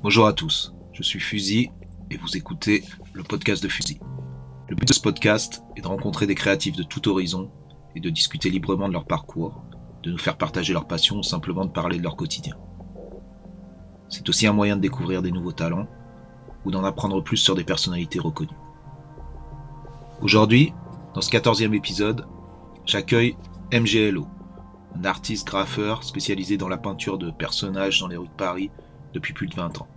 Bonjour à tous, je suis Fusil et vous écoutez le podcast de Fusil. Le but de ce podcast est de rencontrer des créatifs de tout horizon et de discuter librement de leur parcours, de nous faire partager leur passion ou simplement de parler de leur quotidien. C'est aussi un moyen de découvrir des nouveaux talents ou d'en apprendre plus sur des personnalités reconnues. Aujourd'hui, dans ce quatorzième épisode, j'accueille MGLO, un artiste graffeur spécialisé dans la peinture de personnages dans les rues de Paris depuis plus de 20 ans.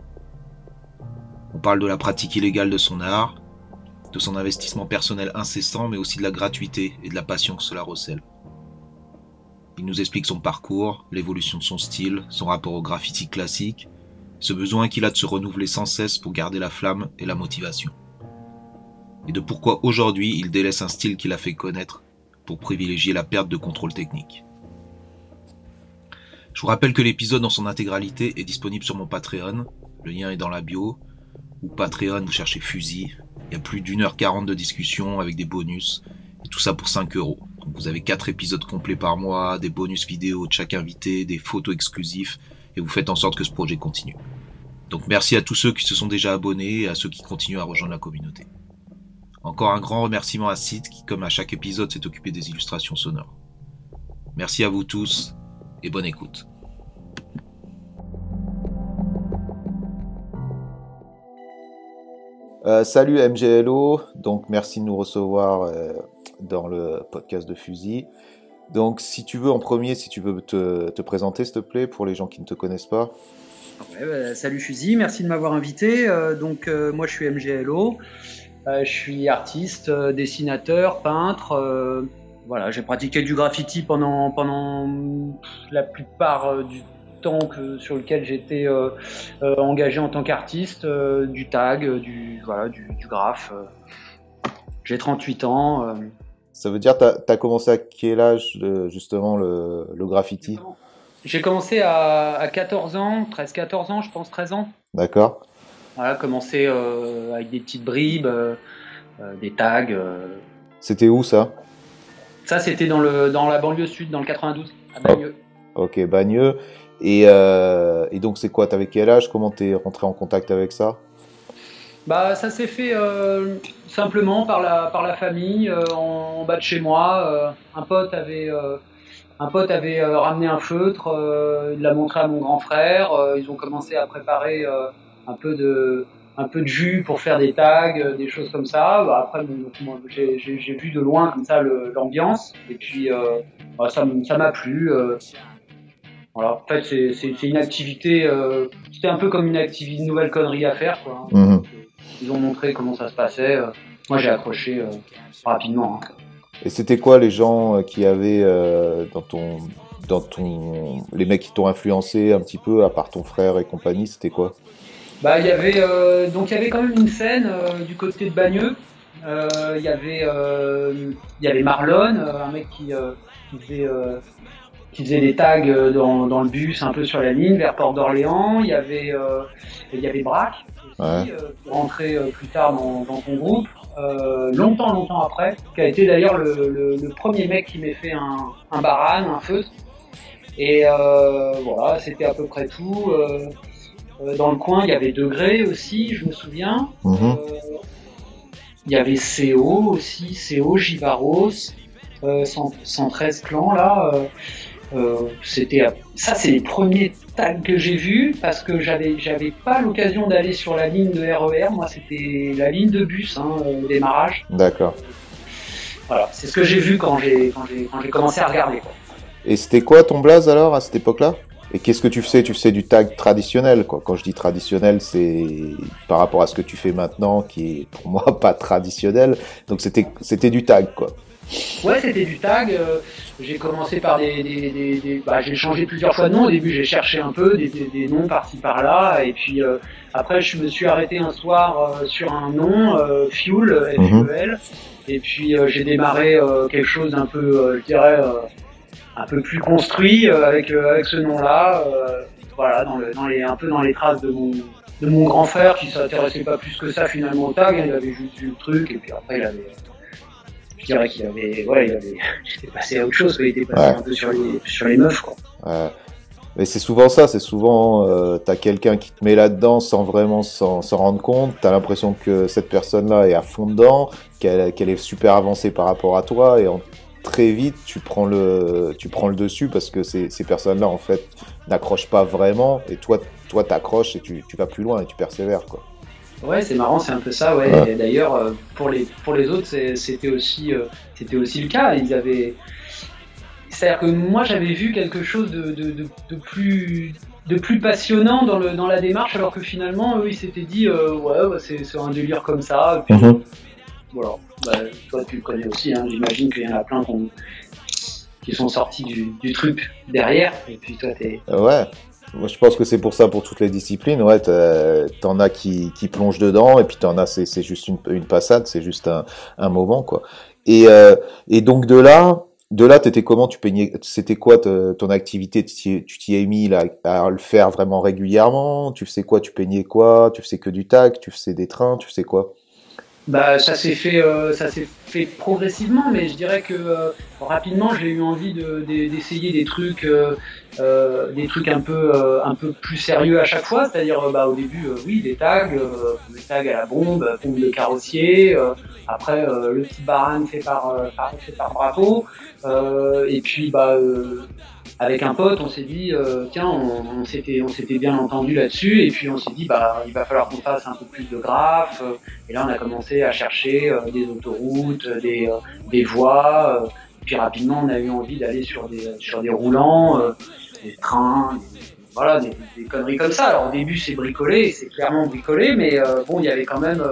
On parle de la pratique illégale de son art, de son investissement personnel incessant, mais aussi de la gratuité et de la passion que cela recèle. Il nous explique son parcours, l'évolution de son style, son rapport au graffiti classique, ce besoin qu'il a de se renouveler sans cesse pour garder la flamme et la motivation. Et de pourquoi aujourd'hui il délaisse un style qu'il a fait connaître pour privilégier la perte de contrôle technique. Je vous rappelle que l'épisode dans son intégralité est disponible sur mon Patreon, le lien est dans la bio, ou Patreon, vous cherchez Fusil. Il y a plus d'une heure quarante de discussion avec des bonus, et tout ça pour 5 euros. Donc vous avez 4 épisodes complets par mois, des bonus vidéo de chaque invité, des photos exclusives, et vous faites en sorte que ce projet continue. Donc merci à tous ceux qui se sont déjà abonnés et à ceux qui continuent à rejoindre la communauté. Encore un grand remerciement à Sid qui, comme à chaque épisode, s'est occupé des illustrations sonores. Merci à vous tous et bonne écoute. Euh, salut MGLO, donc merci de nous recevoir euh, dans le podcast de Fusil. Donc si tu veux en premier, si tu veux te, te présenter s'il te plaît pour les gens qui ne te connaissent pas. Bah, salut Fusil, merci de m'avoir invité. Euh, donc moi je suis MGLO, je suis artiste, dessinateur, peintre. voilà, j'ai pratiqué du graffiti pendant, pendant la plupart du temps que, sur lequel j'étais euh, euh, engagé en tant qu'artiste, euh, du tag, euh, du, voilà, du, du graphe. euh. J'ai 38 ans. euh. Ça veut dire t'as as commencé à quel âge euh, justement le, le graffiti? J'ai commencé à, à 14 ans, 13-14 ans, je pense 13 ans. D'accord Voilà, commencé euh, avec des petites bribes, euh, euh, des tags. euh. C'était où ça? Ça, c'était dans, le, dans la banlieue sud, dans le 92, à Bagneux. Ok, Bagneux. Et, euh, et donc c'est quoi? T'avais quel âge? Comment t'es rentré en contact avec ça? Bah, ça s'est fait euh, simplement par la, par la famille, euh, en, bas de chez moi. un pote avait, un pote avait ramené un feutre, il l'a montré à mon grand frère. ils ont commencé à préparer un peu de un peu de jus pour faire des tags, des choses comme ça. Bah, après, j'ai vu de loin comme ça l'ambiance, et puis bah, ça m'a plu. Voilà. En fait, c'est- une activité. euh, C'était un peu comme une activité, une nouvelle connerie à faire, quoi. hein. Mhm. Ils ont montré comment ça se passait. euh. Moi, j'ai accroché euh, rapidement. hein. Et c'était quoi les gens euh, qui avaient euh, dans ton dans ton les mecs qui t'ont influencé un petit peu à part ton frère et compagnie, c'était quoi? Bah, il y avait euh, donc il y avait quand même une scène euh, du côté de Bagneux. Euh, Il y avait euh, y avait Marlon, euh, un mec qui, euh, qui faisait euh, qui faisait des tags euh, dans, dans le bus, un peu sur la ligne vers Port d'Orléans. Il y avait euh, il y avait Braque aussi, Ouais. euh, qui euh, plus tard dans, dans ton groupe. euh, longtemps, longtemps après, qui a été d'ailleurs le, le- le premier mec qui m'ait fait un, un baran, un feutre. Et voilà, c'était à peu près tout. Dans le coin, il y avait Degré aussi, je me souviens. Mhm. Il y avait CO aussi, CO, Givaros, euh, 100 113 clans là. Euh, euh, c'était ça, c'est les premiers tags que j'ai vus parce que j'avais j'avais pas l'occasion d'aller sur la ligne de RER. Moi, c'était la ligne de bus, hein, au démarrage. D'accord. Voilà, c'est ce que j'ai vu quand j'ai quand j'ai quand j'ai commencé à regarder. quoi. Et c'était quoi ton blaze alors à cette époque-là? Et qu'est-ce que tu faisais? Tu faisais du tag traditionnel, quoi. Quand je dis traditionnel, c'est par rapport à ce que tu fais maintenant, qui est pour moi pas traditionnel. Donc c'était c'était du tag, quoi. Ouais, c'était du tag. euh, j'ai commencé par des. bah, j'ai changé plusieurs fois de nom. Au début, j'ai cherché un peu des, noms par-ci par-là. Et puis euh, après, je me suis arrêté un soir euh, sur un nom, euh, Fuel, F-U-E-L. Et puis j'ai démarré quelque chose d'un peu, je dirais, un peu plus construit avec, avec ce nom-là. voilà, dans, le, dans les, un peu dans les traces de mon, de mon grand frère qui s'intéressait pas plus que ça finalement au tag. il avait juste vu le truc et puis après il avait. Je dirais qu'il avait, ouais, il avait, il était passé à autre chose, il était passé Ouais. un peu sur les, sur les meufs, quoi. Euh, Mais c'est souvent ça, c'est souvent, euh, t'as quelqu'un qui te met là-dedans sans vraiment s'en rendre compte, t'as l'impression que cette personne-là est à fond dedans, qu'elle qu'elle est super avancée par rapport à toi, et très vite, tu prends le, tu prends le dessus parce que ces, ces personnes-là, en fait, n'accrochent pas vraiment, et toi, toi, t'accroches et tu, tu vas plus loin et tu persévères, quoi. Ouais, c'est marrant, c'est un peu ça, ouais. D'ailleurs, euh, pour les, pour les autres, c'était aussi, euh, c'était aussi le cas. Ils avaient, c'est-à-dire que moi j'avais vu quelque chose de, de, plus de plus passionnant dans, le, dans la démarche, alors que finalement eux ils s'étaient dit euh, ouais bah, c'est, un délire comme ça. Mhm. Voilà, bah, toi tu le connais aussi, hein. j'imagine qu'il y en a plein qui sont sortis du, truc derrière, et puis toi t'es. Ouais. Moi, je pense que c'est pour ça pour toutes les disciplines. Ouais, t'en as qui, qui plongent dedans, et puis t'en as, c'est, juste une, une passade, c'est juste un, un moment, quoi. Et, euh, et donc de là, de là, t'étais comment Tu peignais C'était quoi ton activité Tu t'y es mis là, à le faire vraiment régulièrement? Tu faisais quoi? Tu peignais quoi? Tu faisais que du tac? Tu faisais des trains? Tu faisais quoi? Bah, ça s'est fait, euh, ça s'est fait progressivement, mais je dirais que euh, rapidement j'ai eu envie d'essayer des trucs, euh, des trucs un peu, un peu plus sérieux à chaque fois. C'est-à-dire, bah, au début, oui, des tags, des tags à la bombe, bombe de carrossier. après, le petit baran fait par, fait par Bravo. et puis, bah, avec un pote, on s'est dit, euh, tiens, on, s'était, on s'était bien entendu là-dessus, et puis on s'est dit, bah, il va falloir qu'on fasse un peu plus de graphes. Et là, on a commencé à chercher euh, des autoroutes, des, euh, des voies. puis rapidement, on a eu envie d'aller sur des, sur des roulants, des trains, voilà, des, conneries comme ça. Alors au début, c'est bricolé, c'est clairement bricolé, mais bon, il y avait quand même.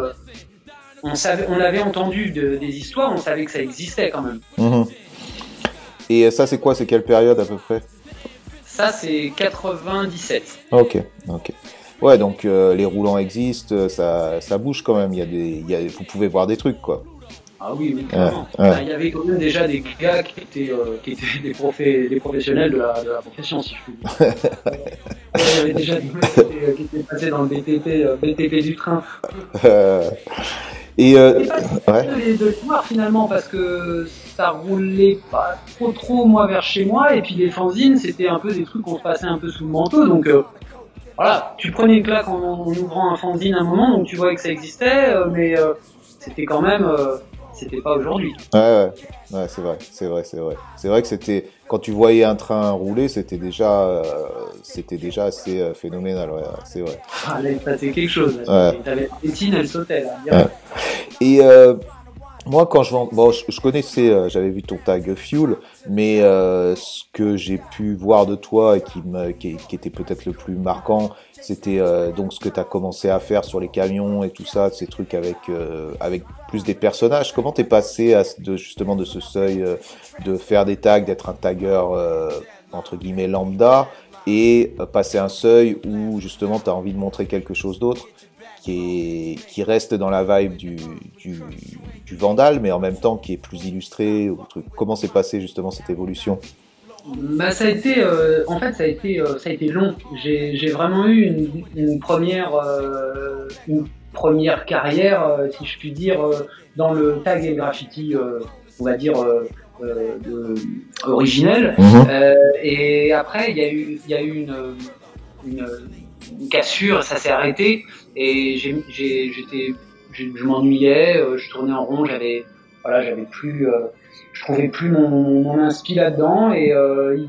on, savait, on avait entendu des histoires, on savait que ça existait quand même. Mmh. Et ça, c'est quoi C'est quelle période à peu près? Ça, c'est 97. Ok, ok. Ouais, donc euh, les roulants existent, ça, ça bouge quand même. Il y a des, il y a, vous pouvez voir des trucs, quoi. Ah oui, oui, clairement. Il y avait quand même déjà des gars qui étaient, euh, qui étaient des, profé des, professionnels de la, de la, profession, si je puis dire. il y avait déjà des mecs qui étaient, passés dans le BTP, euh, BTP du train. Et, euh, pas de, de voir finalement parce que ça roulait pas trop trop moi vers chez moi et puis les fanzines c'était un peu des trucs qu'on se passait un peu sous le manteau donc euh, voilà tu prenais une claque en, ouvrant un fanzine à un moment donc tu voyais que ça existait euh, mais euh, c'était quand même c'était pas aujourd'hui. Ouais, ouais, c'est vrai, c'est vrai, c'est vrai. C'est vrai que c'était quand tu voyais un train rouler, c'était déjà, euh, c'était déjà assez euh, phénoménal, ouais, c'est vrai. Ah, là, il passait quelque chose. Ouais. T'avais elle sautait là. Et euh, moi, quand je bon, je, connaissais, euh, j'avais vu ton tag Fuel, mais euh, ce que j'ai pu voir de toi et qui, me, qui, était peut-être le plus marquant, c'était euh, donc ce que tu as commencé à faire sur les camions et tout ça, ces trucs avec avec plus des personnages. Comment t'es passé à, de, justement de ce seuil de faire des tags, d'être un tagger entre guillemets lambda et passer un seuil où justement tu as envie de montrer quelque chose d'autre qui, qui reste dans la vibe du, du, du, Vandal, mais en même temps qui est plus illustré. Ou truc. Comment s'est passé justement cette évolution? Bah, ça a été, euh, en fait, ça a été, euh, ça a été long. J'ai vraiment eu une, une première, euh, une première carrière, si je puis dire, dans le tag et graffiti, on va dire, de, originel. Mhm. et après, il y a eu, il y a eu une, une, une cassure, ça s'est arrêté. Et j'étais, je m'ennuyais, euh, je tournais en rond, j'avais, voilà, j'avais plus, euh, je trouvais plus mon, mon inspi là-dedans. Et euh,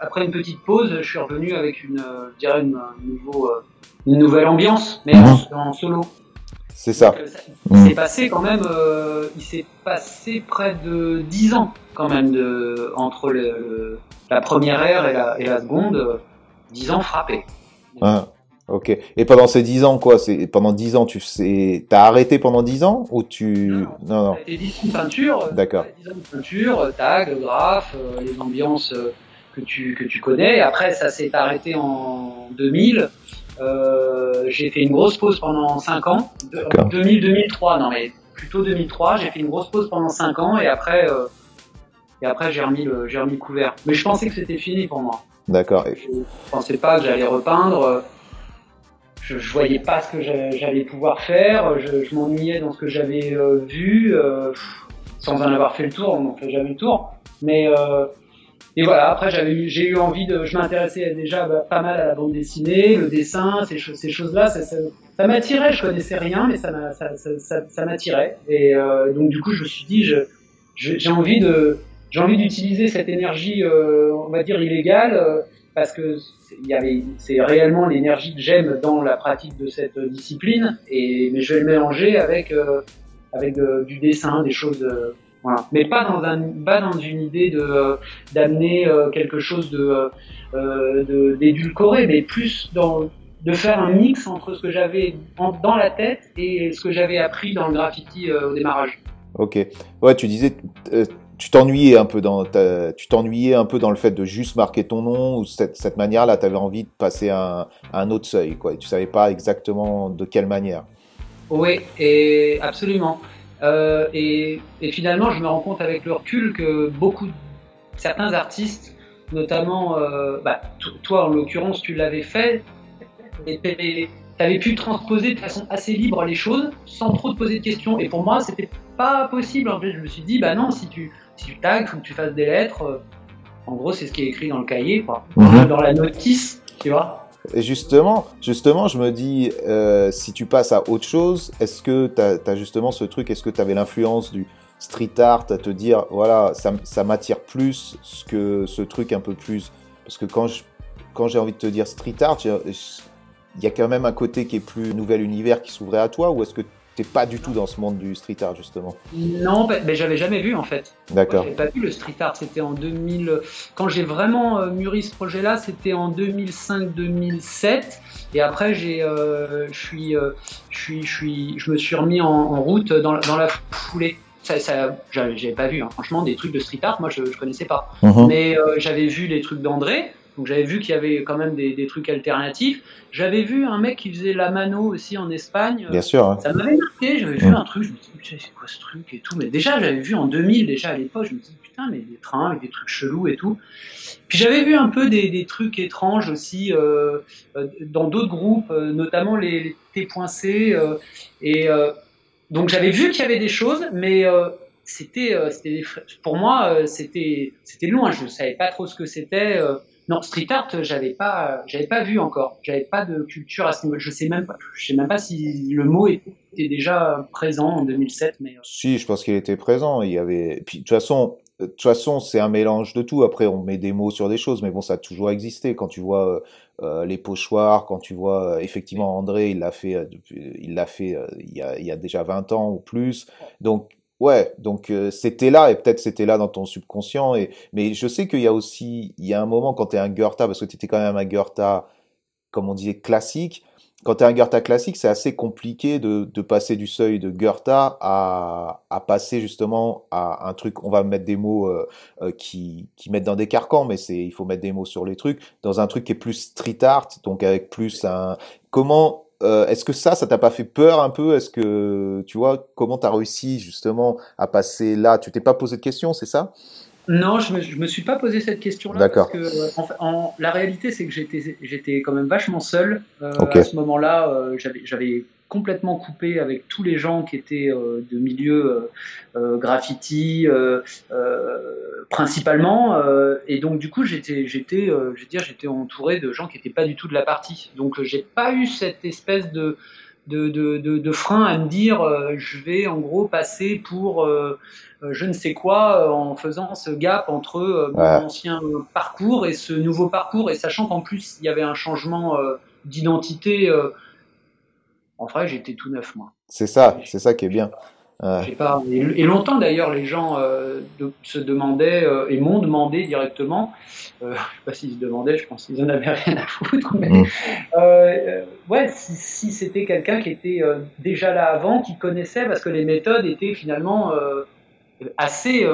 après une petite pause, je suis revenu avec une, je dirais une, nouveau, une nouvelle ambiance, mais en, mhm. solo. C'est ça. il s'est mhm. passé quand même, il s'est passé près de 10 ans quand même de, entre le, la première ère et la, et la seconde, 10 ans frappés. Ah. Ok. Et pendant ces 10 ans, quoi C'est pendant 10 ans, tu sais, t'as arrêté pendant 10 ans ou tu Non, non. non. 10 ans de peinture. D'accord. 10 ans de peinture, tag, graphe, euh, les ambiances euh, que tu que tu connais. après, ça s'est arrêté en 2000. Euh, j'ai fait une grosse pause pendant 5 ans. 2000-2003, non mais plutôt 2003. J'ai fait une grosse pause pendant 5 ans et après euh, et après j'ai remis le j'ai remis le couvert. Mais je pensais que c'était fini pour moi. D'accord. Je pensais pas que j'allais repeindre je, je voyais pas ce que j'allais pouvoir faire, je, m'ennuyais dans ce que j'avais euh, vu, euh, sans en avoir fait le tour, on n'en fait jamais le tour. Mais, euh, et voilà, après j'ai eu envie de, je m'intéressais déjà bah, pas mal à la bande dessinée, le dessin, ces, ces choses-là, ça, ça, ça m'attirait. Je connaissais rien, mais ça, m'attirait. Et euh, donc du coup, je me suis dit, je, j'ai envie de, j'ai envie d'utiliser cette énergie, euh, on va dire illégale, euh, parce que c'est réellement l'énergie que j'aime dans la pratique de cette discipline, et mais je vais le mélanger avec euh, avec du dessin, des choses. Voilà. Mais pas dans, une idée de d'amener quelque chose de d'édulcoré, mais plus dans de faire un mix entre ce que j'avais dans la tête et ce que j'avais appris dans le graffiti au démarrage. Ok. Ouais, tu disais, tu t'ennuyais un peu dans, tu t'ennuyais un peu dans le fait de juste marquer ton nom ou cette, cette manière-là, tu avais envie de passer à un, autre seuil, quoi. Et tu savais pas exactement de quelle manière. Oui, et absolument. Euh, et, et, finalement, je me rends compte avec le recul que beaucoup, certains artistes, notamment, euh, bah, toi en l'occurrence, tu l'avais fait, et tu avais pu transposer de façon assez libre les choses sans trop te poser de questions. Et pour moi, c'était pas possible. En fait, je me suis dit, bah non, si tu, si tu tags, faut que tu fasses des lettres. Euh, en gros, c'est ce qui est écrit dans le cahier, quoi. Mhm. Dans la notice, tu vois. Et justement, justement, je me dis, euh, si tu passes à autre chose, est-ce que tu as, justement ce truc, est-ce que tu avais l'influence du street art à te dire, voilà, ça, ça m'attire plus que ce truc un peu plus? Parce que quand quand j'ai envie de te dire street art, il y a quand même un côté qui est plus nouvel univers qui s'ouvrait à toi, ou est-ce que T'es pas du tout dans ce monde du street art justement. Non, mais j'avais jamais vu en fait. D'accord. J'avais pas vu le street art. C'était en 2000. Quand j'ai vraiment euh, mûri ce projet-là, c'était en 2005-2007. Et après, j'ai, euh, je suis, euh, je suis, je suis, je me suis remis en, route dans, dans, la foulée. Ça, ça j'avais pas vu. Hein. Franchement, des trucs de street art, moi, je, je connaissais pas. Mhm. Mais j'avais vu les trucs d'André. Donc j'avais vu qu'il y avait quand même des, des trucs alternatifs. J'avais vu un mec qui faisait la mano aussi en Espagne. Bien sûr. Hein. Ça m'avait marqué. J'avais vu mm. un truc. Je me disais, c'est quoi ce truc et tout. Mais déjà, j'avais vu en 2000 déjà à l'époque. Je me disais, putain, mais des trains avec des trucs chelous et tout. Puis j'avais vu un peu des, des trucs étranges aussi euh, euh dans d'autres groupes, euh, notamment les, les T.C. Euh, et euh, donc j'avais vu qu'il y avait des choses, mais c'était, pour moi, c'était, c'était loin. Je savais pas trop ce que c'était. Non, street art, j'avais pas, j'avais pas vu encore. J'avais pas de culture à ce niveau. Je sais même pas, je sais même pas si le mot était déjà présent en 2007, mais. Euh. Si, je pense qu'il était présent. Il y avait. Puis de toute façon, de toute façon, c'est un mélange de tout. Après, on met des mots sur des choses, mais bon, ça a toujours existé. Quand tu vois euh, les pochoirs, quand tu vois effectivement André, il l'a fait, euh, il l'a fait y a, il y a déjà 20 ans ou plus. Donc Ouais, donc euh, c'était là et peut-être c'était là dans ton subconscient. Et mais je sais qu'il y a aussi, il y a un moment quand tu es un Goethe, parce que tu étais quand même un Goethe, comme on disait classique. Quand tu es un Goethe classique, c'est assez compliqué de, de, passer du seuil de Goethe à, à passer justement à un truc. On va mettre des mots euh, euh, qui, qui mettent dans des carcans, mais c'est il faut mettre des mots sur les trucs dans un truc qui est plus street art, donc avec plus un. Comment euh, est-ce que ça, ça t'a pas fait peur un peu? Est-ce que tu vois comment t'as réussi justement à passer là? Tu t'es pas posé de questions, c'est ça? Non, je me, me suis pas posé cette question-là. D'accord. Parce que en, la réalité, c'est que j'étais, j'étais quand même vachement seul euh, à ce moment-là. Euh, j'avais, j'avais complètement coupé avec tous les gens qui étaient euh, de milieu euh, euh, graffiti principalement et donc du coup j'étais j'étais je veux dire j'étais entouré de gens qui n'étaient pas du tout de la partie. Donc j'ai pas eu cette espèce de de, de, de, frein à me dire je vais en gros passer pour je ne sais quoi en faisant ce gap entre mon ancien parcours et ce nouveau parcours. Et sachant qu'en plus il y avait un changement d'identité en vrai, j'étais tout neuf, moi. C'est ça, c'est ça qui est bien. Pas, et, longtemps d'ailleurs, les gens euh, se demandaient euh, et m'ont demandé directement. Euh, je ne sais pas s'ils se demandaient, je pense qu'ils en avaient rien à foutre. Mais, mm. ouais, si, c'était quelqu'un qui était déjà là avant, qui connaissait, parce que les méthodes étaient finalement assez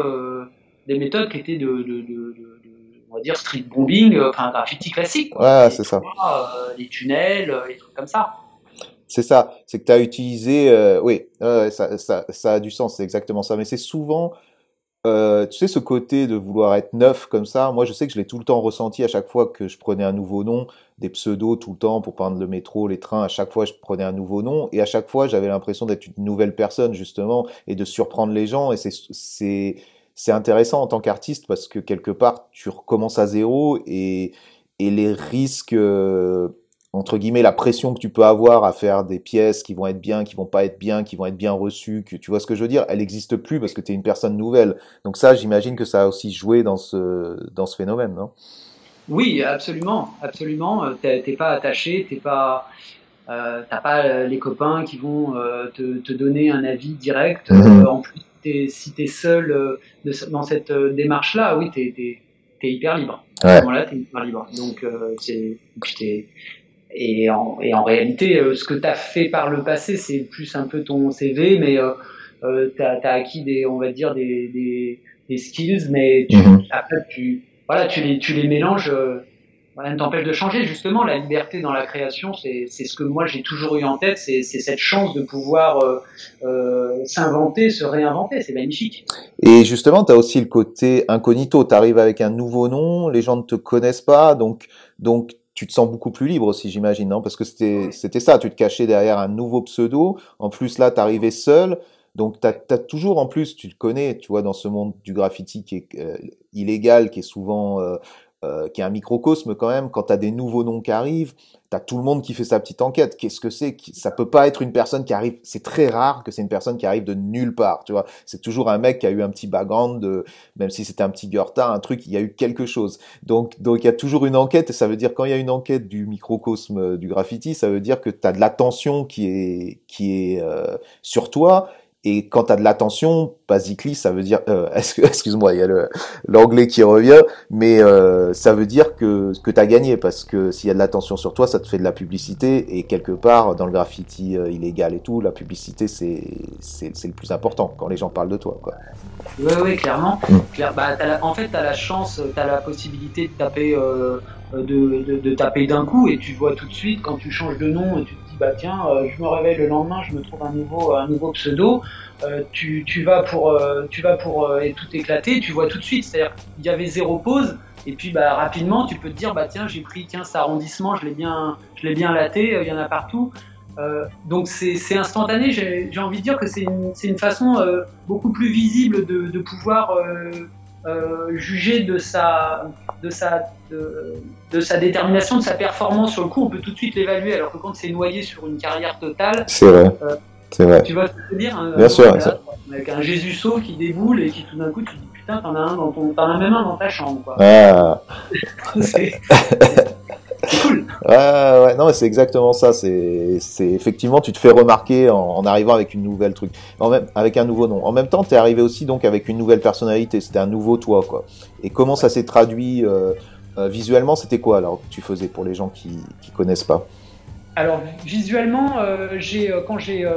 des méthodes qui étaient de, de, on va dire street bombing, enfin graffiti classique. Ouais, c'est ça. les tunnels, les trucs comme ça. C'est ça, c'est que tu as utilisé, euh, oui, ça, ça, ça, a du sens, c'est exactement ça. Mais c'est souvent, euh, tu sais, ce côté de vouloir être neuf comme ça. Moi, je sais que je l'ai tout le temps ressenti à chaque fois que je prenais un nouveau nom, des pseudos tout le temps pour prendre le métro, les trains. À chaque fois, je prenais un nouveau nom et à chaque fois, j'avais l'impression d'être une nouvelle personne justement et de surprendre les gens. Et c'est, c'est, c'est intéressant en tant qu'artiste parce que quelque part, tu recommences à zéro et, et les risques, euh, entre guillemets, la pression que tu peux avoir à faire des pièces qui vont être bien, qui vont pas être bien, qui vont être bien reçues, que, tu vois ce que je veux dire, elle n'existe plus parce que tu es une personne nouvelle. Donc ça, j'imagine que ça a aussi joué dans ce, dans ce phénomène, non? Oui, absolument, absolument. T'es pas attaché, t'es pas... Euh, t'as pas les copains qui vont euh, te, te, donner un avis direct. Mhm. en plus, es, si tu es seul dans cette démarche-là, oui, tu es, hyper libre. À ce moment-là, tu es hyper libre. Donc, c'est et en, et en réalité, euh, ce que tu as fait par le passé, c'est plus un peu ton CV, mais euh, euh tu as, acquis des, on va dire, des, des, des skills, mais tu, mhm. après, tu, voilà, tu, les, tu les mélanges. Euh, rien ne t'empêche de changer. Justement, la liberté dans la création, c'est ce que moi j'ai toujours eu en tête, c'est cette chance de pouvoir euh, euh, s'inventer, se réinventer. C'est magnifique. Et justement, tu as aussi le côté incognito. Tu arrives avec un nouveau nom, les gens ne te connaissent pas, donc donc tu te sens beaucoup plus libre aussi, j'imagine, non? Parce que c'était c'était ça, tu te cachais derrière un nouveau pseudo. En plus, là, tu arrivais seul. Donc, tu as, toujours, en plus, tu te connais, tu vois, dans ce monde du graffiti qui est euh, illégal, qui est souvent euh, euh, qui est un microcosme quand même, quand tu as des nouveaux noms qui arrivent, tu as tout le monde qui fait sa petite enquête. Qu'est-ce que c'est Ça peut pas être une personne qui arrive, c'est très rare que c'est une personne qui arrive de nulle part, tu vois. C'est toujours un mec qui a eu un petit background, de, même si c'était un petit Goethe, un truc, il y a eu quelque chose. Donc donc il y a toujours une enquête, et ça veut dire quand il y a une enquête du microcosme euh, du graffiti, ça veut dire que tu as de l'attention qui est, qui est euh, sur toi, et quand tu as de l'attention, basically, ça veut dire, euh, excuse-moi, il y a l'anglais qui revient, mais euh, ça veut dire que, que tu as gagné, parce que s'il y a de l'attention sur toi, ça te fait de la publicité, et quelque part, dans le graffiti euh, illégal et tout, la publicité, c'est le plus important, quand les gens parlent de toi. Quoi. Oui, oui, clairement. Mm. Bah, en fait, tu as la chance, tu as la possibilité de taper, de, de, de, taper d'un coup, et tu vois tout de suite, quand tu changes de nom, et tu bah tiens, euh, je me réveille le lendemain, je me trouve un nouveau, un nouveau pseudo. Euh, tu, tu, vas pour, euh, tu vas pour tout éclater, tu vois tout de suite. C'est-à-dire qu'il y avait zéro pause. Et puis bah, rapidement, tu peux te dire, bah tiens, j'ai pris 15 arrondissements, je l'ai bien, je l'ai bien laté, il y en a partout. donc c'est instantané, j'ai envie de dire que c'est une, une, façon beaucoup plus visible de, de pouvoir juger de sa, de, sa, de, sa détermination, de sa performance sur le coup, on peut tout de suite l'évaluer, alors que quand c'est noyé sur une carrière totale, c'est vrai. Euh, c'est vrai. Tu vois ce que je veux dire hein, Bien sûr. avec un Jésus qui déboule et qui tout d'un coup tu te dis putain t'en as un dans ton, t'en as même un dans ta chambre quoi. Ah. cool. Ouais, ouais, non, c'est exactement ça. C'est, c'est effectivement, tu te fais remarquer en, arrivant avec une nouvelle truc, en même, avec un nouveau nom. En même temps, tu es arrivé aussi donc avec une nouvelle personnalité. C'était un nouveau toi, quoi. Et comment ça s'est traduit euh, euh, visuellement C'était quoi alors que tu faisais pour les gens qui qui connaissent pas? Alors visuellement, euh, j'ai quand j'ai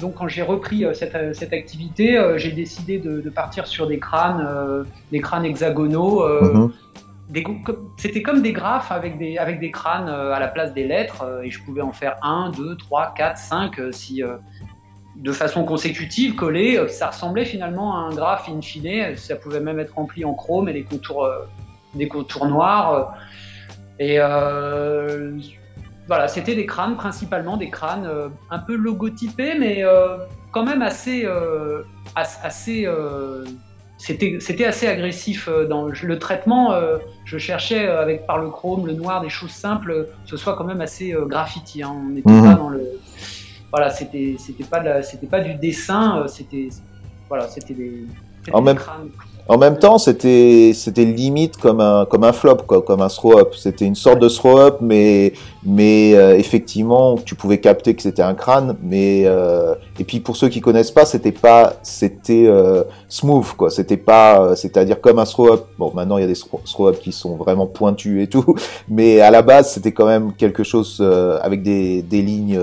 donc quand j'ai repris cette, cette, activité, j'ai décidé de, de, partir sur des crânes, des crânes hexagonaux. Mm-hmm c'était comme des graphes avec des, avec des crânes euh, à la place des lettres, euh, et je pouvais en faire 1, 2, 3, 4, 5, si, euh, de façon consécutive, collé. Ça ressemblait finalement à un graphe in fine, ça pouvait même être rempli en chrome et des contours, contours noirs. Et voilà, c'était des crânes, principalement des crânes un peu logotypés, mais quand même assez, assez c'était assez agressif euh, dans le traitement. Euh, je cherchais euh, avec par le chrome, le noir, des choses simples, que ce soit quand même assez graffiti. Hein. On n'était mhm. pas dans le voilà, c'était c'était pas c'était pas du dessin, c'était voilà, c'était des, des crânes. En même temps, c'était c'était limite comme un comme un flop quoi, comme un throw up. C'était une sorte de throw up, mais mais euh, effectivement, tu pouvais capter que c'était un crâne. Mais euh, et puis pour ceux qui connaissent pas, c'était pas c'était euh, smooth quoi. C'était pas c'est-à-dire comme un throw up. Bon, maintenant il y a des throw up qui sont vraiment pointus et tout, mais à la base c'était quand même quelque chose avec des des lignes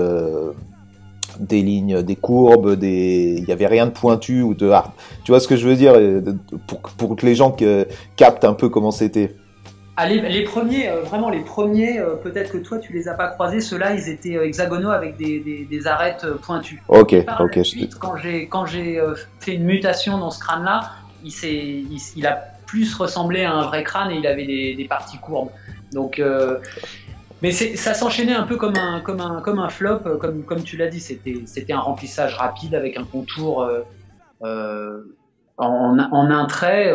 des lignes, des courbes, des, il y avait rien de pointu ou de hard. Tu vois ce que je veux dire pour, pour que les gens captent un peu comment c'était. Ah, les, premiers, euh, vraiment les premiers, euh, peut-être que toi tu les as pas croisés, ceux-là ils étaient euh, hexagonaux avec des, des, arêtes pointues. Ok, ok. quand j'ai quand j'ai fait une mutation dans ce crâne-là, il, il, il, a plus ressemblé à un vrai crâne et il avait des, des parties courbes. Donc mais ça s'enchaînait un peu comme un, comme un, comme un flop, euh, comme, comme tu l'as dit, c'était un remplissage rapide avec un contour euh, euh, en, en, un trait.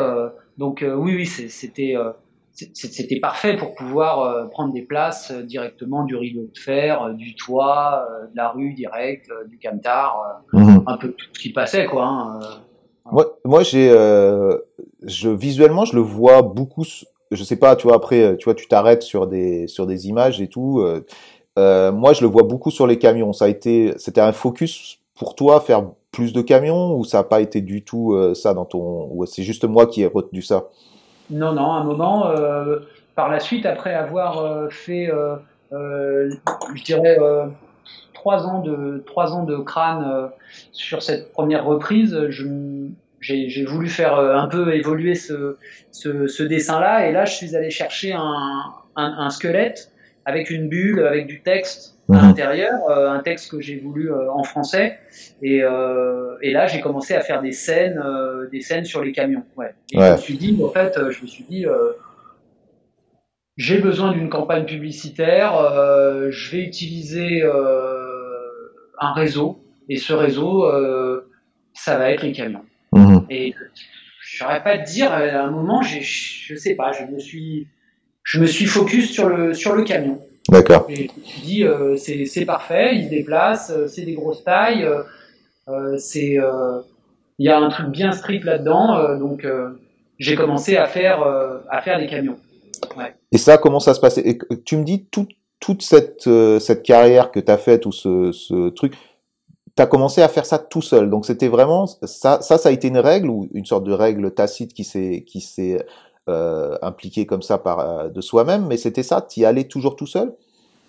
donc oui, oui, c'était c'était parfait pour pouvoir prendre des places directement du rideau de fer, du toit, de la rue direct, du camtar, mhm. un peu tout ce qui passait quoi. Hein, moi, moi j'ai, je visuellement, je le vois beaucoup. Je sais pas, tu vois, après, tu vois, tu t'arrêtes sur des sur des images et tout. Euh, moi, je le vois beaucoup sur les camions. Ça a été, c'était un focus pour toi faire plus de camions ou ça n'a pas été du tout euh, ça dans ton, c'est juste moi qui ai retenu ça? Non, non. À un moment, euh, par la suite, après avoir fait, je dirais trois ans de trois ans de crâne sur cette première reprise, j'ai voulu faire un peu évoluer ce, ce, ce dessin-là, et là, je suis allé chercher un, un, un squelette avec une bulle, avec du texte à mhm. l'intérieur, euh, un texte que j'ai voulu euh, en français. Et, euh, et là, j'ai commencé à faire des scènes, des scènes sur les camions. Ouais. Et je me suis dit, en fait, je me suis dit, j'ai besoin d'une campagne publicitaire. je vais utiliser un réseau, et ce réseau, ça va être les camions. Mhm. Et je saurais pas te dire. À un moment, je sais pas, je me suis je me suis focus sur le, sur le camion. D'accord. Et je me suis dit, euh, c'est parfait, il se déplace, euh, c'est des grosses tailles, euh, euh c'est, euh, il y a un truc bien strict là-dedans, donc j'ai commencé à faire, à faire des camions. Ouais. Et ça, comment ça se passait? Et Tu me dis toute toute cette cette carrière que tu as faite ou ce, ce truc, tu as commencé à faire ça tout seul. Donc c'était vraiment ça, ça, ça a été une règle ou une sorte de règle tacite qui s'est qui s'est euh, impliqué comme ça par euh, de soi-même, mais c'était ça, tu y allais toujours tout seul?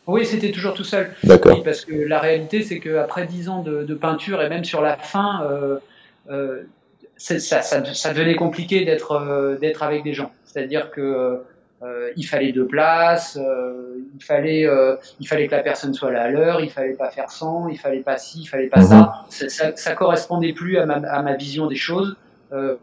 Oui, c'était toujours tout seul. D'accord. parce que la réalité, c'est qu'après dix ans de, peinture et même sur la fin, euh, ça, ça, devenait compliqué d'être d'être avec des gens. C'est-à-dire que il fallait deux places, il fallait il fallait que la personne soit là à l'heure, il fallait pas faire sans, il fallait pas ci, il fallait pas mhm. ça. ça. ça. correspondait plus à ma, à ma vision des choses. Euh,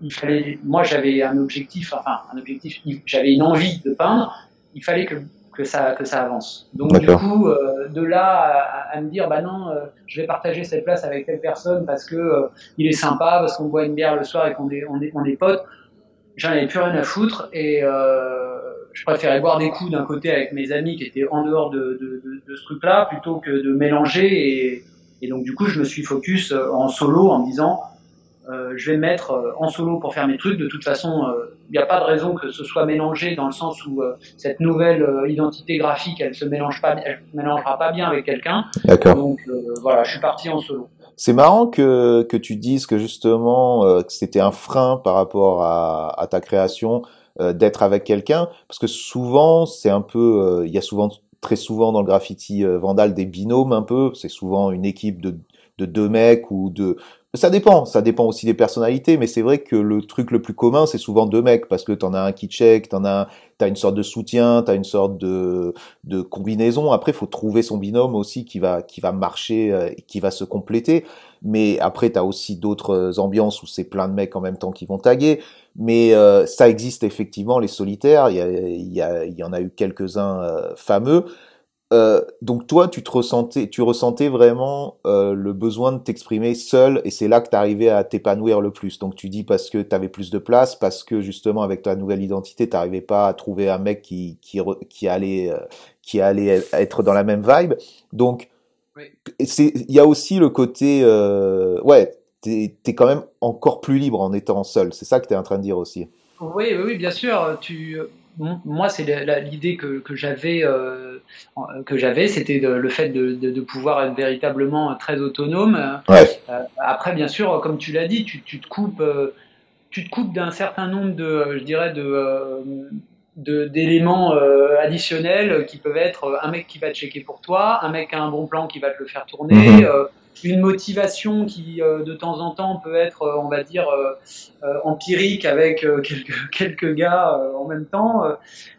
il fallait, moi j'avais un objectif, enfin un objectif, j'avais une envie de peindre, il fallait que, que, ça, que ça avance. Donc du coup, euh, de là à, me dire, bah non, euh, je vais partager cette place avec telle personne parce que il est sympa, parce qu'on boit une bière le soir et qu'on est, on est, on est potes, j'en avais plus rien à foutre et je préférais boire des coups d'un côté avec mes amis qui étaient en dehors de, de, de, de ce truc-là plutôt que de mélanger et, et donc du coup je me suis focus en solo en me disant euh, je vais me mettre euh, en solo pour faire mes trucs. De toute façon, il n'y a pas de raison que ce soit mélangé dans le sens où euh, cette nouvelle identité graphique, elle se mélange pas, elle mélangera pas bien avec quelqu'un. Donc voilà, je suis parti en solo. C'est marrant que, que tu dises que justement que c'était un frein par rapport à, à ta création d'être avec quelqu'un, parce que souvent c'est un peu, il y a souvent très souvent dans le graffiti vandal des binômes un peu, c'est souvent une équipe de de deux mecs ou de ça dépend, ça dépend aussi des personnalités, mais c'est vrai que le truc le plus commun, c'est souvent deux mecs, parce que t'en as un qui check, t'en as, t'as une sorte de soutien, t'as une sorte de, de combinaison. Après, faut trouver son binôme aussi qui va, qui va marcher, euh, qui va se compléter. Mais après, t'as aussi d'autres ambiances où c'est plein de mecs en même temps qui vont taguer. Mais euh, ça existe effectivement, les solitaires. Il y, y, y en a eu quelques-uns euh, fameux. Euh, donc toi, tu te ressentais, tu ressentais vraiment euh, le besoin de t'exprimer seul, et c'est là que tu arrivais à t'épanouir le plus. Donc tu dis parce que tu avais plus de place, parce que justement avec ta nouvelle identité, tu n'arrivais pas à trouver un mec qui qui, qui allait euh, qui allait être dans la même vibe. Donc c'est il y a aussi le côté ouais, t'es es quand même encore plus libre en étant seul. C'est ça que tu es en train de dire aussi. Oui, oui, oui bien sûr. Tu moi, c'est l'idée que, que j'avais, euh, que j'avais, c'était le fait de, de, de, pouvoir être véritablement très autonome. Ouais. Euh, après, bien sûr, comme tu l'as dit, tu, tu, te coupes, euh, tu te coupes d'un certain nombre de, je dirais, de d'éléments additionnels qui peuvent être un mec qui va te checker pour toi, un mec qui a un bon plan qui va te le faire tourner, mm-hmm une motivation qui euh, de temps en temps peut être, euh, on va dire, euh, empirique avec quelques, quelques gars en même temps.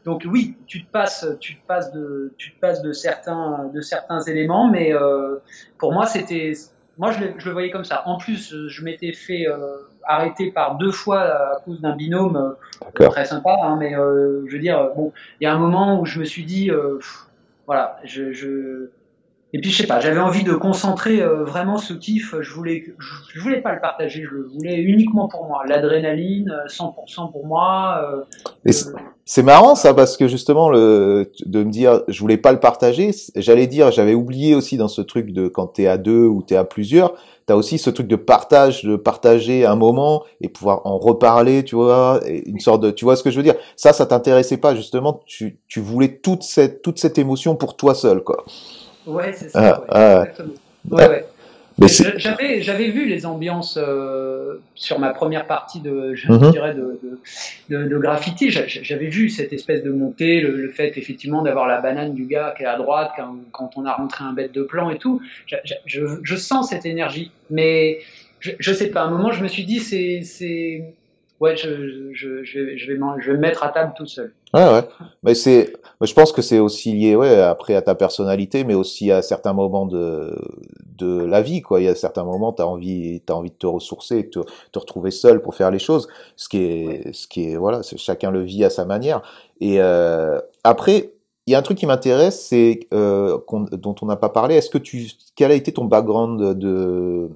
donc oui, tu te passes, tu te passes de, tu te passes de certains, de certains éléments, mais pour moi c'était, moi je, je, le voyais comme ça. En plus, je m'étais fait arrêter par deux fois à cause d'un binôme très sympa, hein, mais je veux dire, bon, il y a un moment où je me suis dit, voilà, je, je et puis je sais pas, j'avais envie de concentrer euh, vraiment ce kiff. Je voulais, je, voulais pas le partager, je le voulais uniquement pour moi. L'adrénaline, 100% pour moi. Euh, c'est marrant ça parce que justement le de me dire je voulais pas le partager, j'allais dire j'avais oublié aussi dans ce truc de quand t'es à deux ou t'es à plusieurs, t'as aussi ce truc de partage, de partager un moment et pouvoir en reparler, tu vois, une sorte de, tu vois ce que je veux dire? Ça, ça t'intéressait pas justement. Tu tu voulais toute cette toute cette émotion pour toi seul, quoi. Ouais, c'est ça. Ah, ah. exactement. Ouais, ouais. J'avais, j'avais vu les ambiances euh, sur ma première partie de, je mhm. dirais de, de, de, graffiti. J'avais vu cette espèce de montée, le, fait effectivement d'avoir la banane du gars qui est à droite quand, quand on a rentré un bête de plan et tout. Je, je, je sens cette énergie, mais je, je sais pas. À un moment, je me suis dit, c'est, ouais, je, je, je, vais, je, vais, je vais me mettre à table tout seul. Ouais, ouais. Mais c'est, je pense que c'est aussi lié, ouais, après à ta personnalité, mais aussi à certains moments de, de la vie, quoi. Il y a certains moments, t'as envie, t'as envie de te ressourcer, de te, te, retrouver seul pour faire les choses. Ce qui est, ce qui est, voilà, chacun le vit à sa manière. Et euh, après, il y a un truc qui m'intéresse, c'est euh, dont on n'a pas parlé. Est-ce que tu, quel a été ton background de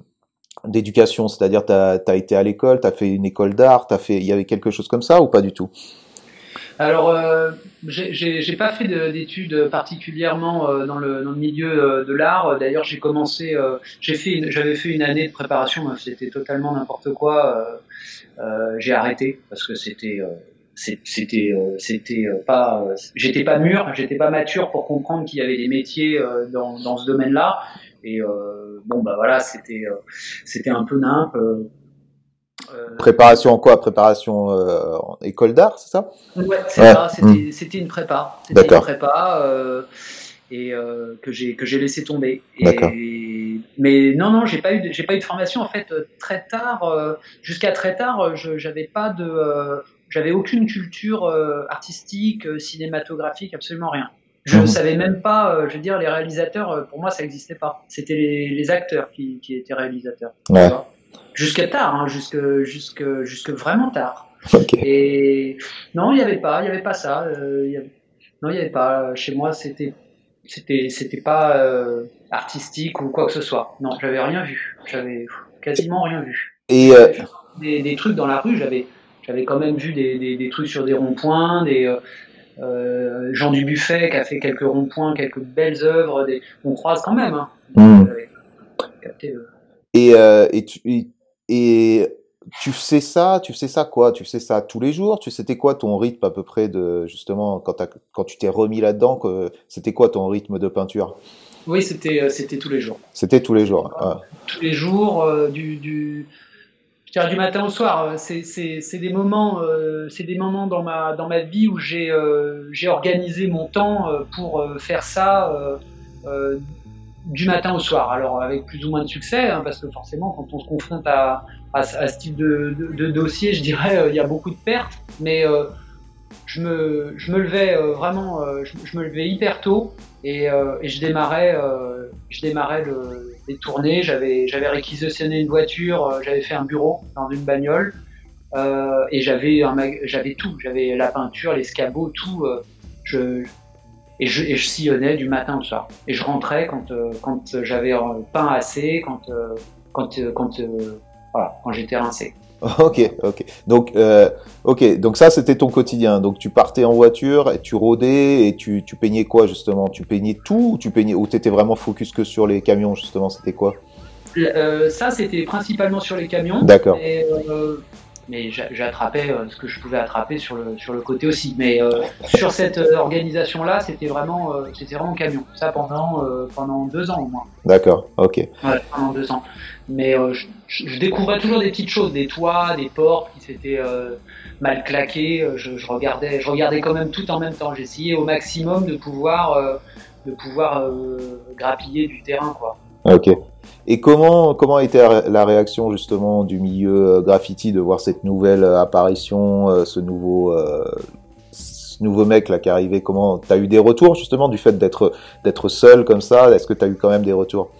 d'éducation, c'est-à-dire tu as, été à l'école, tu as fait une école d'art, t'as fait il y avait quelque chose comme ça ou pas du tout? Alors, euh, j'ai pas fait d'études particulièrement euh, dans, le, dans, le, milieu euh, de l'art. D'ailleurs, j'ai commencé, euh, j'ai j'avais fait une année de préparation, c'était totalement n'importe quoi. j'ai arrêté parce que c'était, c'était, c'était pas, j'étais pas mûr, j'étais pas mature pour comprendre qu'il y avait des métiers dans, dans ce domaine-là. Et euh, bon, bah voilà, c'était euh, c'était un peu nimp. Euh, préparation en quoi? Préparation en école d'art, c'est ça? Ouais, c'est ça. Hmm. C'était une prépa. C'était une prépa et que j'ai que j'ai laissé tomber. Et, mais non, non, j'ai pas eu j'ai pas eu de formation en fait très tard. Jusqu'à très tard, j'avais pas de j'avais aucune culture artistique, cinématographique, absolument rien. Je ne mhm. savais même pas, euh, je veux dire, les réalisateurs, euh, pour moi, ça n'existait pas. C'était les, acteurs qui, étaient réalisateurs. Ouais. Jusqu'à tard, hein, jusque, jusque, jusque vraiment tard. Et non, il n'y avait pas, il y avait pas ça. Euh, non, il n'y avait pas. Chez moi, c'était, c'était, c'était pas artistique ou quoi que ce soit. Non, j'avais rien vu. J'avais quasiment rien vu. Et des, des, trucs dans la rue, j'avais, j'avais quand même vu des, des trucs sur des ronds-points, des euh, Jean Dubuffet qui a fait quelques ronds-points, quelques belles œuvres, des... on croise quand même. Hein. Hmm. Et, euh, et, tu, et, tu sais ça, tu sais ça quoi? Tu sais ça tous les jours? Tu c'était quoi ton rythme à peu près de justement quand, quand tu t'es remis là-dedans C'était quoi ton rythme de peinture? Oui, c'était euh, c'était tous les jours. C'était tous les jours. Tous les jours du, du je dirais du matin au soir. Euh, c'est des moments, euh, c'est des moments dans ma dans ma vie où j'ai euh, j'ai organisé mon temps pour faire ça du matin au soir. Alors avec plus ou moins de succès, hein, parce que forcément quand on se confronte à, à, ce type de, de, dossier, je dirais il y a beaucoup de pertes, mais je me, je me levais vraiment, je, me levais hyper tôt et, et je démarrais, je démarrais le, les tournées. J'avais, j'avais réquisitionné une voiture, euh, j'avais fait un bureau dans une bagnole euh, et j'avais, j'avais tout. J'avais la peinture, l'escabeau, tout. Euh, et je, et je, sillonnais du matin au soir. Et je rentrais quand, quand j'avais peint assez, quand, quand, quand, voilà, quand j'étais rincé. Ok, ok. Donc, euh, ok. Donc ça, c'était ton quotidien. Donc tu partais en voiture et tu rôdais et tu, tu peignais quoi justement? Tu peignais tout ou tu peignais ou t'étais vraiment focus que sur les camions justement? C'était quoi? Euh, Ça, c'était principalement sur les camions. D'accord. Euh, mais j'attrapais euh, ce que je pouvais attraper sur le, sur le côté aussi. Mais euh, sur cette euh, organisation-là, c'était vraiment, c'était vraiment camion. Ça pendant, pendant deux ans au moins. D'accord, ok. Ouais, pendant deux ans. Mais je, je, découvrais toujours des petites choses, des toits, des portes qui s'étaient mal claquées. Je, je, regardais, je regardais quand même tout en même temps. J'essayais au maximum de pouvoir, de pouvoir grappiller du terrain, quoi. Ok. Et comment comment a été la réaction justement du milieu euh, graffiti de voir cette nouvelle euh, apparition, euh, ce nouveau ce nouveau mec là qui est arrivé Comment t'as eu des retours justement du fait d'être d'être seul comme ça? Est-ce que t'as eu quand même des retours?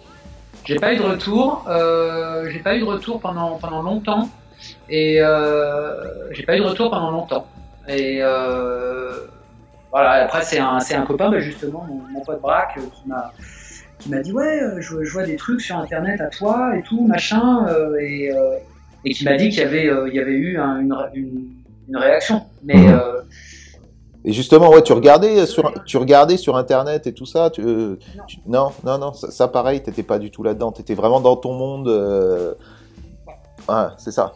J'ai pas eu de retour. J'ai pas eu de retour pendant pendant longtemps et j'ai pas eu de retour pendant longtemps. Et voilà. Après c'est un c'est un copain, bah, justement mon, mon pote Braque qui m'a qui m'a dit ouais, je, vois des trucs sur internet à toi et tout machin et, et qui m'a dit qu'il y avait il y avait eu une, une, réaction. Mais. Et justement, ouais, tu regardais sur, tu regardais sur Internet et tout ça. Tu, non. non, non, ça, ça pareil, t'étais pas du tout là-dedans. T'étais vraiment dans ton monde. Ouais, c'est ça.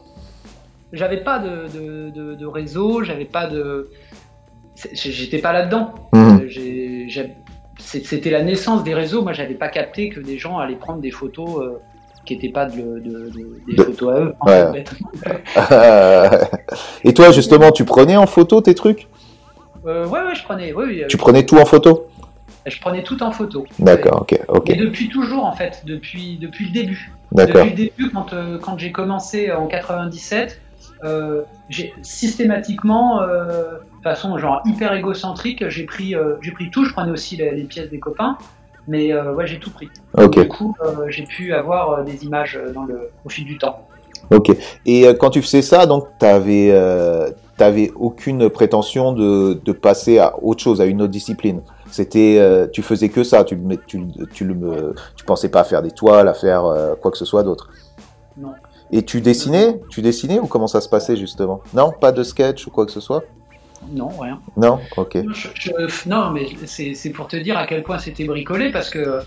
J'avais pas de, de, de, réseau, j'avais pas de. J'étais pas là-dedans. Mhm. Euh, c'était la naissance des réseaux. Moi, j'avais pas capté que des gens allaient prendre des photos euh, qui n'étaient pas de, des photos à eux. Ouais. Et toi, justement, tu prenais en photo tes trucs? Euh, Ouais, ouais, je prenais. tu prenais tout en photo? Je prenais tout en photo. D'accord, ok, ok. Et depuis toujours, en fait, depuis, depuis le début. Depuis le début, quand, quand j'ai commencé en 97, euh, j'ai systématiquement, euh, façon genre hyper égocentrique, j'ai pris, euh, j'ai pris tout. Je prenais aussi les, pièces des copains, mais ouais, j'ai tout pris. Du coup, j'ai pu avoir des images dans le, au fil du temps. Ok. Et quand tu faisais ça, donc t'avais, t'avais aucune prétention de, de, passer à autre chose, à une autre discipline? C'était, tu faisais que ça. Tu, tu, tu, le, tu pensais pas à faire des toiles, à faire quoi que ce soit d'autre? Non. Et tu dessinais? Tu dessinais ou comment ça se passait justement? Non, pas de sketch ou quoi que ce soit? Non, rien. Non, ok. non, mais c'est pour te dire à quel point c'était bricolé parce que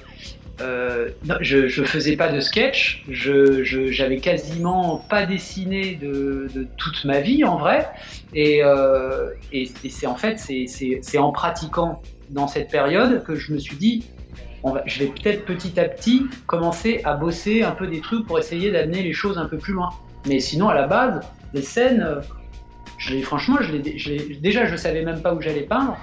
euh, je, ne faisais pas de sketch, je, j'avais quasiment pas dessiné de, toute ma vie en vrai, et, euh, et c'est en fait c'est en pratiquant dans cette période que je me suis dit je vais peut-être petit à petit commencer à bosser un peu des trucs pour essayer d'amener les choses un peu plus loin. Mais sinon, à la base, les scènes, euh, je franchement, je les, déjà, je savais même pas où j'allais peindre.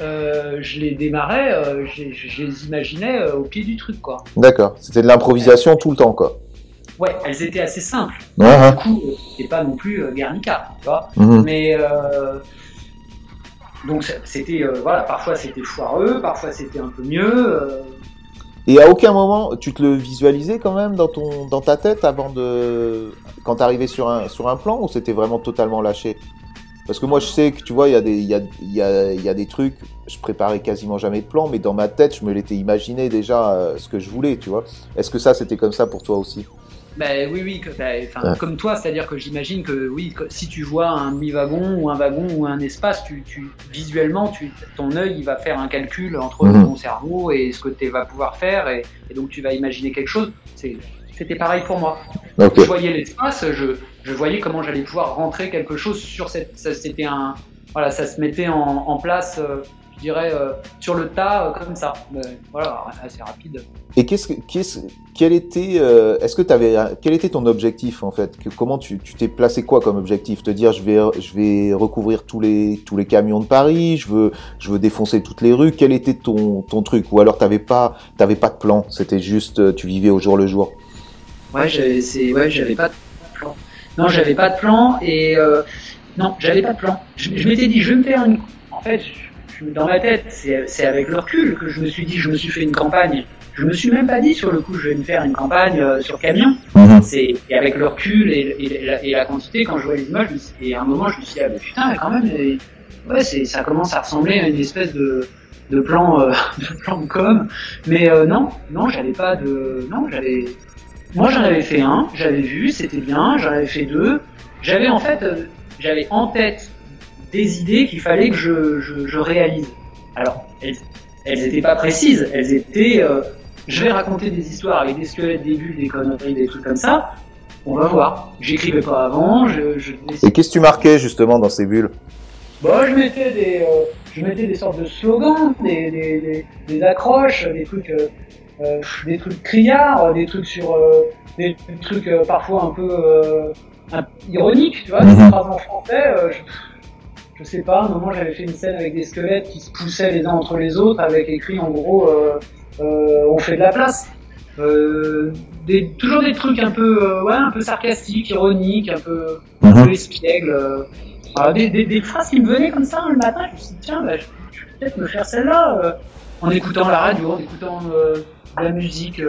Euh, je les démarrais, euh, je, les imaginais au pied du truc, quoi. D'accord. C'était de l'improvisation tout le temps, quoi. Ouais, elles étaient assez simples. Du coup, c'était pas non plus Guernica, tu vois. Mhm. Mais donc c'était voilà, parfois c'était foireux, parfois c'était un peu mieux. Et à aucun moment, tu te le visualisais quand même dans, ton, dans ta tête avant de. quand tu arrivais sur un, sur un plan ou c'était vraiment totalement lâché? Parce que moi, je sais que tu vois, il y, a des, y, a, y, a, y a des trucs, je préparais quasiment jamais de plan, mais dans ma tête, je me l'étais imaginé déjà euh, ce que je voulais, tu vois. Est-ce que ça, c'était comme ça pour toi aussi? Ben, oui, oui, comme toi, c'est-à-dire que j'imagine que oui, si tu vois un demi-wagon ou un wagon ou un espace, tu, tu visuellement, tu, ton œil il va faire un calcul entre mhm. ton cerveau et ce que tu vas pouvoir faire, et, donc tu vas imaginer quelque chose. C'était pareil pour moi. Je voyais l'espace, je, je, voyais comment j'allais pouvoir rentrer quelque chose sur cette. C'était un. Voilà, ça se mettait en, en place. Euh, je dirais, euh, sur le tas, euh, comme ça. voilà, assez rapide. Et qu'est-ce, qu'est-ce, quel était, est-ce que tu avais, quel était ton objectif en fait? Que, Comment tu, tu t'es placé quoi comme objectif? Te dire, je vais, je vais recouvrir tous les, tous les camions de Paris, je veux, je veux défoncer toutes les rues. Quel était ton, ton truc? Ou alors t'avais pas, t'avais pas de plan? C'était juste, tu vivais au jour le jour? Ouais, j'avais, c'est, ouais, j'avais pas de plan. Non, j'avais pas de plan et non, j'avais pas de plan. Je, je m'étais dit, je vais me faire une. En fait, dans ma tête, c'est avec le recul que je me suis dit, je me suis fait une campagne. Je me suis même pas dit sur le coup, je vais me faire une campagne euh, sur camion. Mhm. C'est avec le recul et, la, quantité, quand je vois les images, et à un moment, je me suis dit, ah, putain, quand même, ouais, ça commence à ressembler à une espèce de, de plan, euh, de plan de com. Mais euh, non, non, j'avais pas de, non, j'avais, moi j'en avais fait un, j'avais vu, c'était bien, j'en avais fait deux. J'avais en fait, j'avais en tête des idées qu'il fallait que je, je, réalise. Alors, elles n'étaient pas précises, elles étaient euh, je vais raconter des histoires avec des squelettes, des bulles, des conneries, des trucs comme ça. On va voir. J'écrivais pas avant. Je, je Et qu'est-ce que tu marquais justement dans ces bulles? Bon, je mettais des, euh, je mettais des sortes de slogans, des, des, des, accroches, des trucs, euh, euh, des trucs criards, des trucs sur, des, trucs parfois un peu ironiques, tu vois, des mhm. phrases en français. Je, je sais pas, à un moment j'avais fait une scène avec des squelettes qui se poussaient les uns entre les autres avec écrit en gros euh, euh, on fait de la place. Euh, des, toujours des trucs un peu, ouais, un peu sarcastiques, ironiques, un peu, un peu mhm. espiègles. Des, des, des, phrases qui me venaient comme ça le matin, je me suis dit tiens, bah, je, je, vais peut-être me faire celle-là en écoutant la radio, en écoutant de la musique.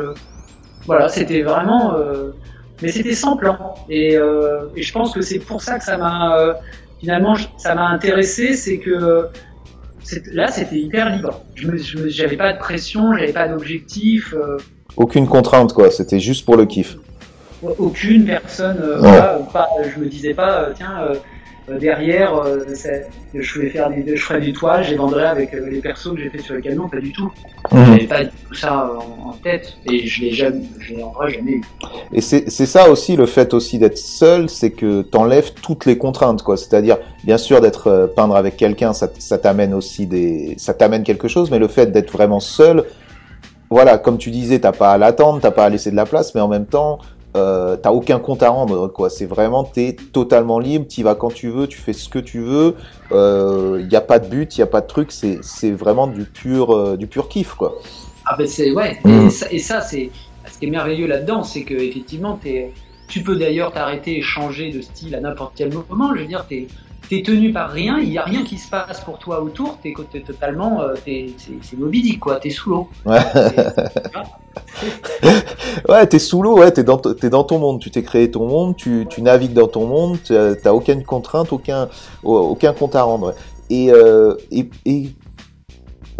voilà, c'était vraiment mais c'était sans plan. Et, euh, et, je pense que c'est pour ça que ça m'a finalement, ça m'a intéressé, c'est que là, c'était hyper libre. Je n'avais pas de pression, j'avais pas d'objectif. Euh. Aucune contrainte, quoi. C'était juste pour le kiff. Aucune personne. Euh, pas, je me disais pas, tiens, euh, derrière, euh, je vais faire des, je ferai du toit, je vendrai avec euh, les persos que j'ai fait sur le camion, pas du tout. Mhm. J'avais pas tout ça en, tête et je l'ai jamais, en vrai jamais eu. Et c'est ça aussi le fait aussi d'être seul, c'est que t'enlèves toutes les contraintes, quoi. C'est-à-dire, bien sûr, d'être peindre avec quelqu'un, ça, ça t'amène aussi des, ça t'amène quelque chose, mais le fait d'être vraiment seul, voilà, comme tu disais, t'as pas à l'attendre, t'as pas à laisser de la place, mais en même temps, euh, t'as aucun compte à rendre quoi. C'est vraiment t'es totalement libre tu vas quand tu veux tu fais ce que tu veux. Il euh, n'y a pas de but il y a pas de truc c'est c'est vraiment du pur euh, du pur kiff quoi. Ah ben c'est ouais. Mm. et ça, c'est ce qui est merveilleux là dedans c'est que effectivement es, tu peux d'ailleurs t'arrêter et changer de style à n'importe quel moment. Je veux dire t'es t'es tenu par rien, il n'y a rien qui se passe pour toi autour, t'es es totalement, euh, c'est Moby Dick quoi, t'es sous l'eau. Ouais, ouais t'es sous l'eau, ouais, t'es dans, es dans ton monde, tu t'es créé ton monde, tu, tu navigues dans ton monde, t'as aucune contrainte, aucun, aucun compte à rendre. Et, euh, et, et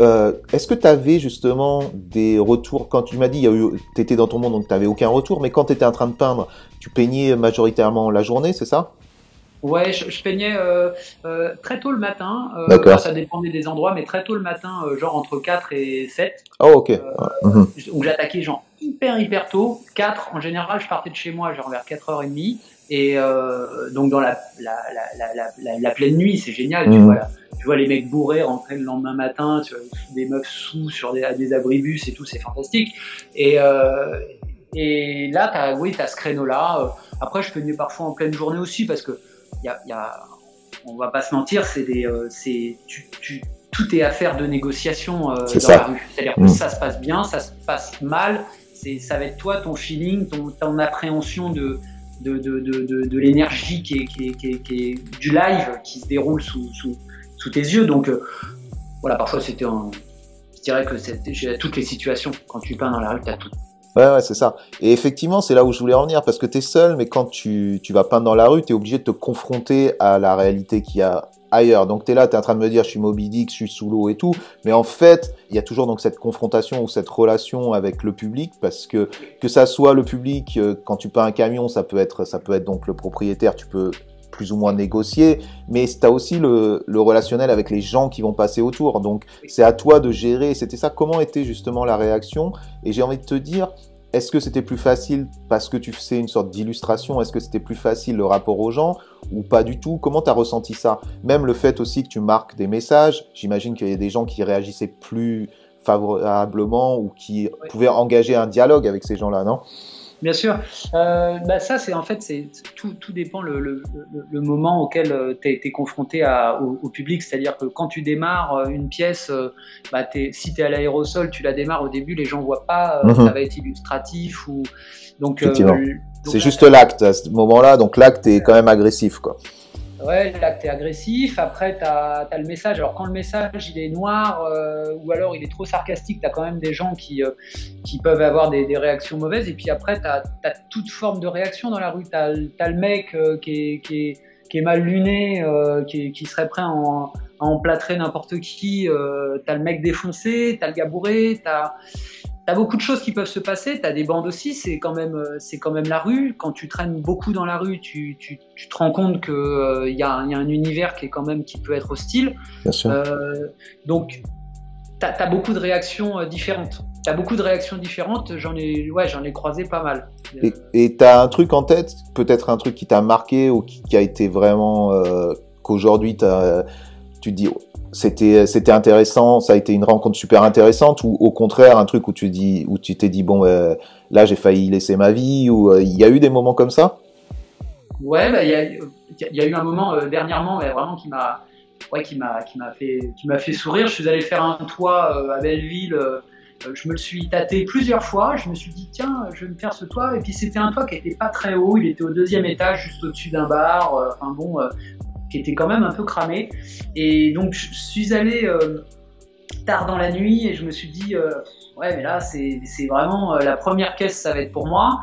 euh, est-ce que tu avais justement des retours quand tu m'as dit tu étais dans ton monde donc tu n'avais aucun retour, mais quand tu étais en train de peindre, tu peignais majoritairement la journée, c'est ça? Ouais, je, peignais euh, euh, très tôt le matin. Euh, D'accord. Ça dépendait des endroits, mais très tôt le matin, euh, genre entre 4 et 7. Oh, ok. Mhm. Donc j'attaquais genre hyper, hyper tôt. 4, en général, je partais de chez moi genre vers 4h30. Et donc dans la, la, la, la, pleine nuit, c'est génial. Tu, mhm. vois, tu vois les mecs bourrés rentrer le lendemain matin, tu vois, des meufs sous sur des, des abribus et tout, c'est fantastique. Et, et là, t'as, oui, tu as ce créneau-là. Après, je peignais parfois en pleine journée aussi parce que y a, y a, on va pas se mentir, c'est des, euh, c'est, tu, tu, tout est affaire de négociation euh, dans ça. la rue. C'est-à-dire que mm. ça se passe bien, ça se passe mal, c'est, ça va être toi, ton feeling, ton, ton appréhension de, de, de, de, de l'énergie qui est, qui, est, qui, est, qui est, du live qui se déroule sous, sous, sous tes yeux. Donc euh, voilà, parfois c'était un. Je dirais que j'ai toutes les situations. Quand tu peins dans la rue, tu as tout. Ouais, ouais, c'est ça. Et effectivement, c'est là où je voulais en venir, parce que tu es seul, mais quand tu, tu vas peindre dans la rue, tu es obligé de te confronter à la réalité qu'il y a ailleurs. Donc tu es là, tu es en train de me dire, je suis Moby Dick, je suis sous l'eau et tout, mais en fait, il y a toujours donc cette confrontation ou cette relation avec le public, parce que que ça soit le public, euh, quand tu peins un camion, ça peut être, ça peut être donc le propriétaire, tu peux plus ou moins négocier, mais tu as aussi le, le, relationnel avec les gens qui vont passer autour. Donc c'est à toi de gérer. C'était ça. Comment était justement la réaction? Et j'ai envie de te dire, est-ce que c'était plus facile parce que tu faisais une sorte d'illustration? Est-ce que c'était plus facile le rapport aux gens ou pas du tout? Comment tu as ressenti ça? Même le fait aussi que tu marques des messages, j'imagine qu'il y a des gens qui réagissaient plus favorablement ou qui pouvaient engager un dialogue avec ces gens-là, non? Bien sûr. Euh, bah ça, c'est en fait, c'est tout, tout dépend le, le, le, moment auquel euh, tu as été confronté à, au, public. C'est-à-dire que quand tu démarres euh, une pièce, euh, bah es, si tu es à l'aérosol, tu la démarres au début, les gens voient pas, mhm. ça va être illustratif. ou donc, C'est juste l'acte à ce moment-là, donc l'acte est quand même agressif. quoi. Ouais, là, tu es agressif. Après, tu as, le message. Alors, quand le message il est noir euh, ou alors il est trop sarcastique, tu as quand même des gens qui, euh, qui peuvent avoir des, réactions mauvaises. Et puis après, tu as, toute forme de réaction dans la rue. Tu as, le mec euh, qui, est, qui, est, est, mal luné, qui, serait prêt à, emplâtrer n'importe qui. tu as le mec défoncé, tu as le gars bourré, tu as T'as beaucoup de choses qui peuvent se passer. T'as des bandes aussi. C'est quand même, euh, c'est quand même la rue. Quand tu traînes beaucoup dans la rue, tu, tu, tu te rends compte que il euh, y, y, a un univers qui est quand même qui peut être hostile. Bien sûr. Euh, donc, t'as as beaucoup de réactions euh, différentes. T'as beaucoup de réactions différentes. J'en ai, ouais, j'en ai croisé pas mal. Et t'as un truc en tête, peut-être un truc qui t'a marqué ou qui, qui, a été vraiment euh, qu'aujourd'hui tu te dis c'était c'était intéressant, ça a été une rencontre super intéressante ou au contraire un truc où tu dis où tu t'es dit bon euh, là j'ai failli laisser ma vie ou euh, il y a eu des moments comme ça? Ouais, bah, il y, y, a eu un moment euh, dernièrement vraiment qui m'a ouais, qui m'a qui m'a fait qui m'a fait sourire. Je suis allé faire un toit à Belleville. je me le suis tâté plusieurs fois. Je me suis dit tiens, je vais me faire ce toit. Et puis c'était un toit qui était pas très haut. Il était au deuxième étage, juste au-dessus d'un bar. Enfin bon, qui était quand même un peu cramé. Et donc je suis allé euh, tard dans la nuit et je me suis dit euh, ouais mais là c'est vraiment euh, la première caisse ça va être pour moi.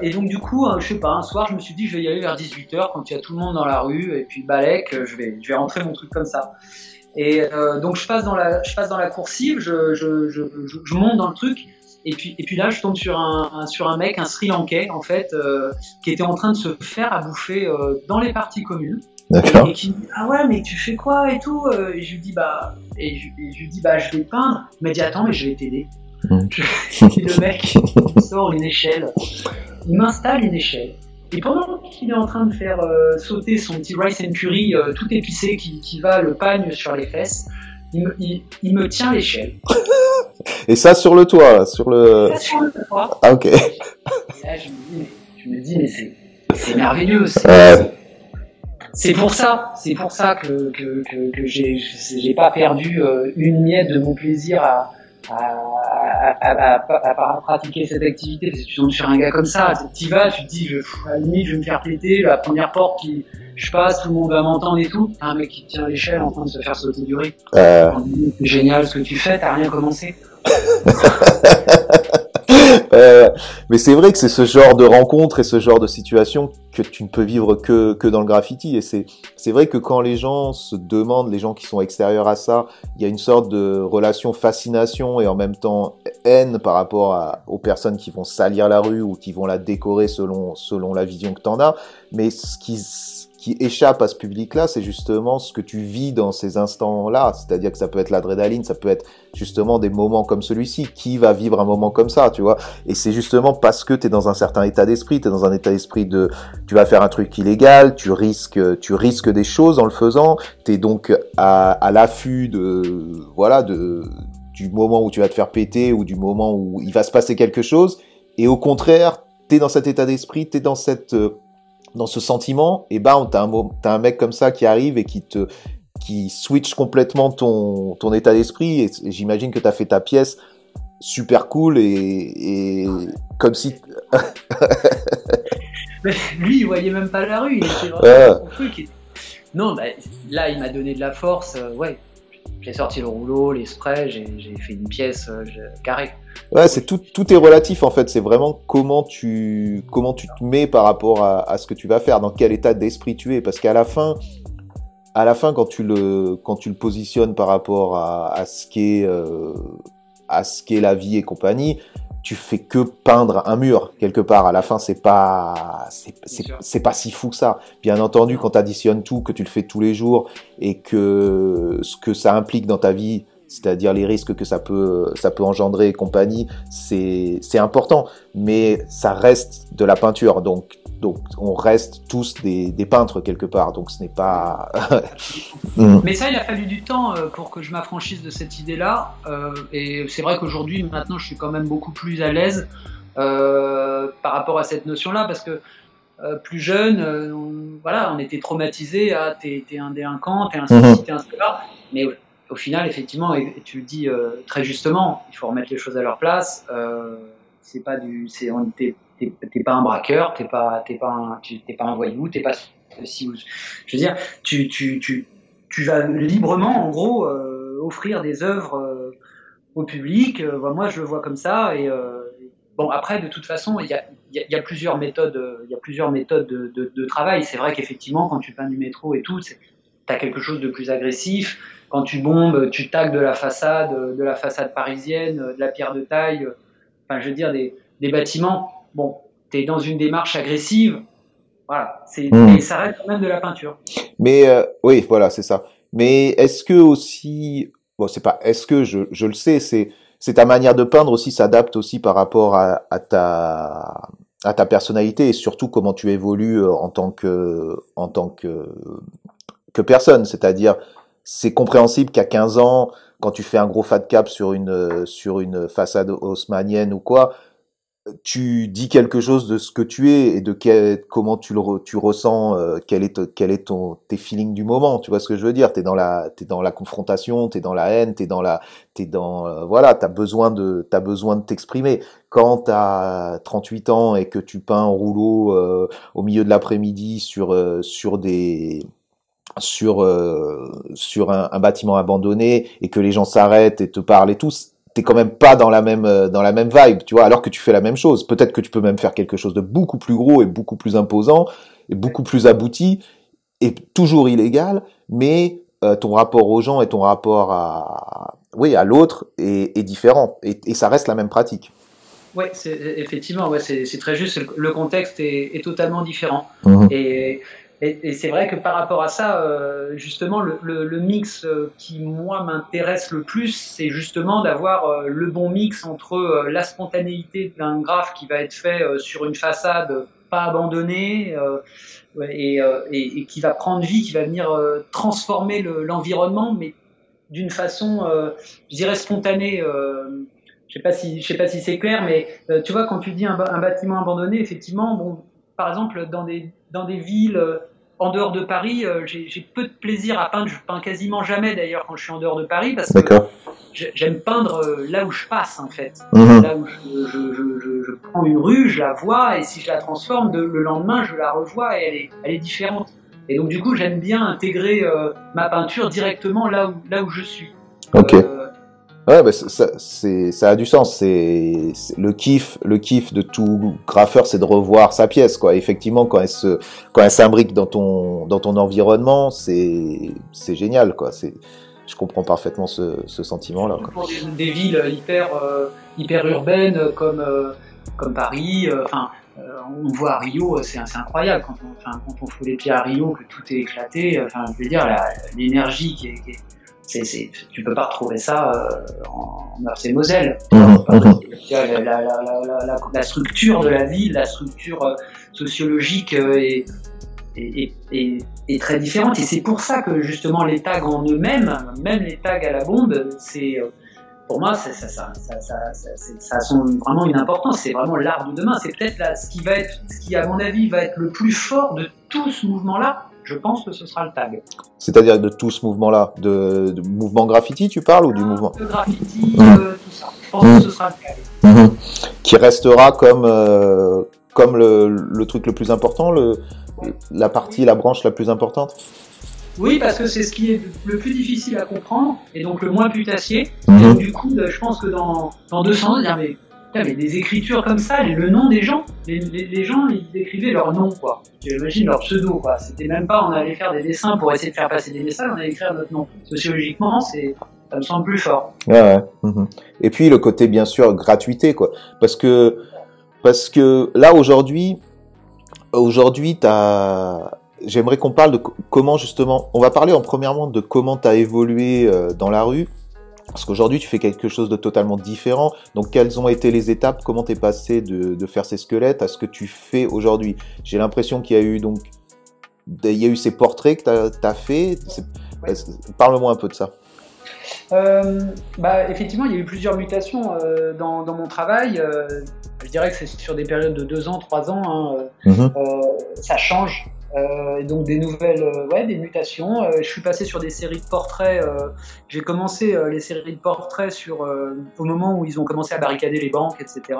et donc du coup je sais pas un soir je me suis dit je vais y aller vers 18h quand il y a tout le monde dans la rue et puis Balek je vais je vais rentrer mon truc comme ça. Et donc je passe dans la, je passe dans la coursive, je, je, je, je, monte dans le truc, et puis, et puis là je tombe sur un, sur un mec, un Sri Lankais en fait, qui était en train de se faire à bouffer dans les parties communes. Et, qui me dit ah ouais mais tu fais quoi et tout et je lui dis bah et je, lui dis bah je vais peindre il m'a dit attends mais je vais t'aider mmh. le mec sort une échelle il m'installe une échelle et pendant qu'il est en train de faire euh, sauter son petit rice and curry euh, tout épicé qui, qui, va le pagne sur les fesses, il me, il, me tient l'échelle. Et ça sur le toit, sur le. Ça sur le toit. Ah ok. Et là je me dis mais, je me dis, mais c'est merveilleux. C'est pour ça, c'est pour ça que, que, que, que j'ai pas perdu euh, une miette de mon plaisir à, à, à, à, pratiquer cette activité parce que tu tombes sur un gars comme ça, tu vas, tu te dis, je, à la limite, je vais me faire péter, la première porte qui, je passe, tout le monde va m'entendre et tout. Un mec qui tient l'échelle en train de se faire sauter du riz. Euh... Génial ce que tu fais, t'as rien commencé. Euh, mais c'est vrai que c'est ce genre de rencontre et ce genre de situation que tu ne peux vivre que, que dans le graffiti. Et c'est, vrai que quand les gens se demandent, les gens qui sont extérieurs à ça, il y a une sorte de relation fascination et en même temps haine par rapport aux personnes qui vont salir la rue ou qui vont la décorer selon, selon la vision que tu en as. Mais ce qui qui échappe à ce public-là, c'est justement ce que tu vis dans ces instants-là. C'est-à-dire que ça peut être l'adrénaline, ça peut être justement des moments comme celui-ci. Qui va vivre un moment comme ça, tu vois? Et c'est justement parce que tu es dans un certain état d'esprit, tu es dans un état d'esprit de tu vas faire un truc illégal, tu risques tu risques des choses en le faisant, tu es donc à, à l'affût de voilà de du moment où tu vas te faire péter ou du moment où il va se passer quelque chose et au contraire, tu es dans cet état d'esprit, tu es dans cette dans ce sentiment, et ben t'as un, as un mec comme ça qui arrive et qui te qui switch complètement ton, ton état d'esprit et, j'imagine que tu as fait ta pièce super cool et, et comme si lui il voyait même pas la rue il était vraiment son truc. Non bah, là il m'a donné de la force euh, ouais j'ai sorti le rouleau les sprays j'ai fait une pièce euh, carrée Ouais, c'est tout, tout est relatif en fait. C'est vraiment comment tu, comment tu te mets par rapport à, ce que tu vas faire, dans quel état d'esprit tu es. Parce qu'à la fin, à la fin, quand tu le, quand tu le positionnes par rapport à, à ce qu'est, euh, à ce qu'est la vie et compagnie, tu fais que peindre un mur quelque part. À la fin, c'est pas, c'est pas si fou que ça. Bien entendu, quand tu additionnes tout, que tu le fais tous les jours et que ce que ça implique dans ta vie c'est-à-dire les risques que ça peut, ça peut engendrer et compagnie, c'est, c'est important, mais ça reste de la peinture, donc, donc on reste tous des, des peintres quelque part, donc ce n'est pas... Mm. mais ça, il a fallu du temps euh, pour que je m'affranchisse de cette idée-là, euh, et c'est vrai qu'aujourd'hui, maintenant, je suis quand même beaucoup plus à l'aise euh, par rapport à cette notion-là, parce que euh, plus jeune, euh, on, voilà, on était traumatisé, ah, t'es, t'es un délinquant, t'es un ceci, t'es un cela, mais au final, effectivement, et tu le dis euh, très justement, il faut remettre les choses à leur place. C'est pas du, c'est, t'es, pas un braqueur, t'es pas, t'es pas un, t'es pas un voyou, t'es pas si, je veux dire, tu, tu, tu, tu vas librement, en gros, euh, offrir des œuvres euh, au public. moi, je le vois comme ça. Et bon, après, de toute façon, il y a, y a, plusieurs méthodes, y a plusieurs méthodes de, de, travail. C'est vrai qu'effectivement, quand tu peins du métro et tout, tu as quelque chose de plus agressif quand tu bombes, tu tags de la façade, de la façade parisienne, de la pierre de taille, enfin, je veux dire, des, des bâtiments. Bon, tu es dans une démarche agressive. Voilà, c'est, hmm. ça reste quand même de la peinture. Mais euh, oui, voilà, c'est ça. Mais est-ce que aussi, bon, c'est pas, est-ce que je, je le sais, c'est, c'est ta manière de peindre aussi s'adapte aussi par rapport à, à ta à ta personnalité et surtout comment tu évolues euh, en tant que en tant que que personne, c'est-à-dire c'est compréhensible qu'à 15 ans, quand tu fais un gros fat cap sur une sur une façade haussmannienne ou quoi, tu dis quelque chose de ce que tu es et de quel, comment tu le tu ressens, euh, quel est quel est ton tes feelings du moment. Tu vois ce que je veux dire? T'es dans la t'es dans la confrontation, t'es dans la haine, t'es dans la t'es dans euh, voilà, t'as besoin de t'as besoin de t'exprimer. Quand t'as 38 ans et que tu peins en rouleau euh, au milieu de l'après-midi sur sur des sur euh, sur un, un, bâtiment abandonné et que les gens s'arrêtent et te parlent et tout, t'es quand même pas dans la même euh, dans la même vibe, tu vois, alors que tu fais la même chose. Peut-être que tu peux même faire quelque chose de beaucoup plus gros et beaucoup plus imposant et beaucoup plus abouti et toujours illégal, mais euh, ton rapport aux gens et ton rapport à, oui, à l'autre est, est, différent et, et, ça reste la même pratique. Oui, effectivement, ouais, c'est très juste. Le contexte est, est totalement différent. Mmh. Et, et, c'est vrai que par rapport à ça, euh, justement, le, mix euh, qui, moi, m'intéresse le plus, c'est justement d'avoir euh, le bon mix entre la spontanéité d'un graphe qui va être fait sur une façade pas abandonnée et, et, qui va prendre vie, qui va venir transformer l'environnement, mais d'une façon, je dirais, spontanée. je sais pas si, je sais pas si c'est clair, mais tu vois, quand tu dis un, un, bâtiment abandonné, effectivement, bon, par exemple, dans des, dans des villes en dehors de Paris, euh, j'ai peu de plaisir à peindre. Je peins quasiment jamais d'ailleurs quand je suis en dehors de Paris parce que j'aime peindre euh, là où je passe en fait. Mhm. Là où je, prends une rue, je la vois et si je la transforme, le lendemain je la revois et elle est, elle est différente. Et donc du coup j'aime bien intégrer euh, ma peinture directement là où, là où je suis. Ok. Ouais, bah, ça, ça a du sens. C'est, le kiff, le kiff de tout graffeur, c'est de revoir sa pièce, quoi. Effectivement, quand elle se, quand elle s'imbrique dans ton, dans ton environnement, c'est, c'est génial, quoi. C'est, je comprends parfaitement ce, ce sentiment-là. Pour des, des, villes hyper, euh, hyper urbaines comme, euh, comme Paris, euh, enfin. on voit à Rio, c'est incroyable quand on, quand on fout les pieds à Rio, que tout est éclaté. Enfin, je veux dire, l'énergie qui qui c'est, tu peux pas retrouver ça euh, en Meurthe et Moselle. Mmh, mmh. La, la, la, la, structure de la ville, la structure euh, sociologique euh, est, est, est, est, très différente. Et c'est pour ça que justement les tags en eux-mêmes, même les tags à la bombe, c'est pour moi, ça, ça, ça, ça, a vraiment une importance. C'est vraiment l'art de demain. C'est peut-être ce qui va être, ce qui à mon avis va être le plus fort de tout ce mouvement-là je pense que ce sera le tag. C'est-à-dire de tout ce mouvement-là, de, mouvement graffiti, tu parles, ou du mouvement De graffiti, mmh. euh, tout ça. Je pense que ce sera le tag. Mmh. Qui restera comme, euh, comme le, le, truc le plus important, le, la partie, la branche la plus importante? Oui, parce que c'est ce qui est le plus difficile à comprendre et donc le moins putassier. Mmh. du coup, je pense que dans, dans 200 ans, mais mais des écritures comme ça, le nom des gens, les, les, gens, ils écrivaient leur nom, quoi. J'imagine leur pseudo, quoi. C'était même pas, on allait faire des dessins pour essayer de faire passer des messages, on allait écrire notre nom. Sociologiquement, c'est, ça me semble plus fort. Ouais. Mhm. Et puis le côté, bien sûr, gratuité, quoi. Parce que, parce que là, aujourd'hui, aujourd'hui, j'aimerais qu'on parle de comment, justement, on va parler en premièrement de comment t'as évolué euh, dans la rue parce qu'aujourd'hui, tu fais quelque chose de totalement différent. Donc, quelles ont été les étapes? Comment t'es passé de, de, faire ces squelettes à ce que tu fais aujourd'hui? J'ai l'impression qu'il y a eu donc, il y a eu ces portraits que tu as, fait. Parle-moi un peu de ça. Euh, bah, effectivement, il y a eu plusieurs mutations euh, dans, dans, mon travail. Euh, je dirais que c'est sur des périodes de deux ans, trois ans. Hein, mm-hmm. ça change. Euh, donc des nouvelles, euh, ouais, des mutations. Euh, je suis passé sur des séries de portraits. j'ai commencé les séries de portraits sur au moment où ils ont commencé à barricader les banques, etc.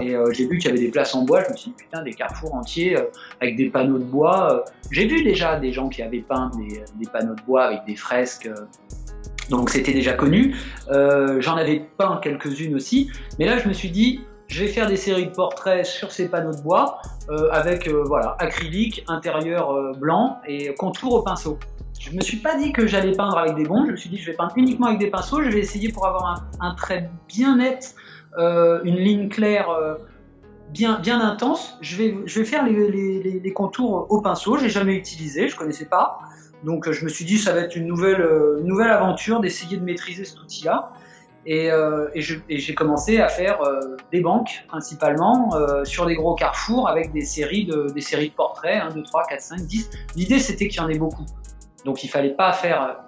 Et j'ai vu qu'il y avait des places en bois. Je me suis dit putain des carrefours entiers avec des panneaux de bois. j'ai vu déjà des gens qui avaient peint des, des panneaux de bois avec des fresques. donc c'était déjà connu. J'en avais peint quelques-unes aussi. Mais là je me suis dit je vais faire des séries de portraits sur ces panneaux de bois euh, avec euh, voilà acrylique, intérieur euh, blanc et contour au pinceau. Je me suis pas dit que j'allais peindre avec des bons, je me suis dit je vais peindre uniquement avec des pinceaux, je vais essayer pour avoir un, trait bien net, une ligne claire bien, bien intense. Je vais, je vais faire les, contours au pinceau, j'ai jamais utilisé, je connaissais pas. Donc je me suis dit ça va être une nouvelle, une nouvelle aventure d'essayer de maîtriser cet outil-là. Euh, et, j'ai commencé à faire euh, des banques principalement euh, sur des gros carrefours avec des séries de, des séries de portraits, 1, 2, 3, 4, 5, 10. L'idée c'était qu'il y en ait beaucoup. Donc il fallait pas faire.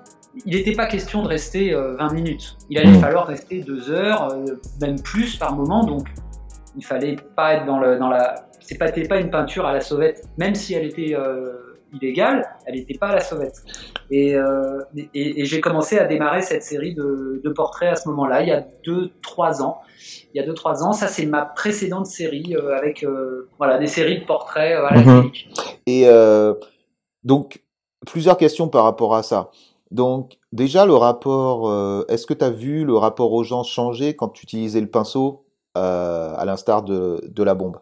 Il n'était pas question de rester 20 minutes. Il allait mmh. falloir rester 2 heures, même plus par moment. Donc il fallait pas être dans, le, dans la. C'est pas, pas une peinture à la sauvette, même si elle était illégale, elle n'était pas à la sauvette. Euh, et, et, j'ai commencé à démarrer cette série de, portraits à ce moment-là, il y a 2-3 ans. Il y a 2-3 ans, ça c'est ma précédente série euh, avec euh, voilà, des séries de portraits à la mhm. Et donc, plusieurs questions par rapport à ça. Donc, déjà, le rapport, est-ce que tu as vu le rapport aux gens changer quand tu utilisais le pinceau à l'instar de, de la bombe?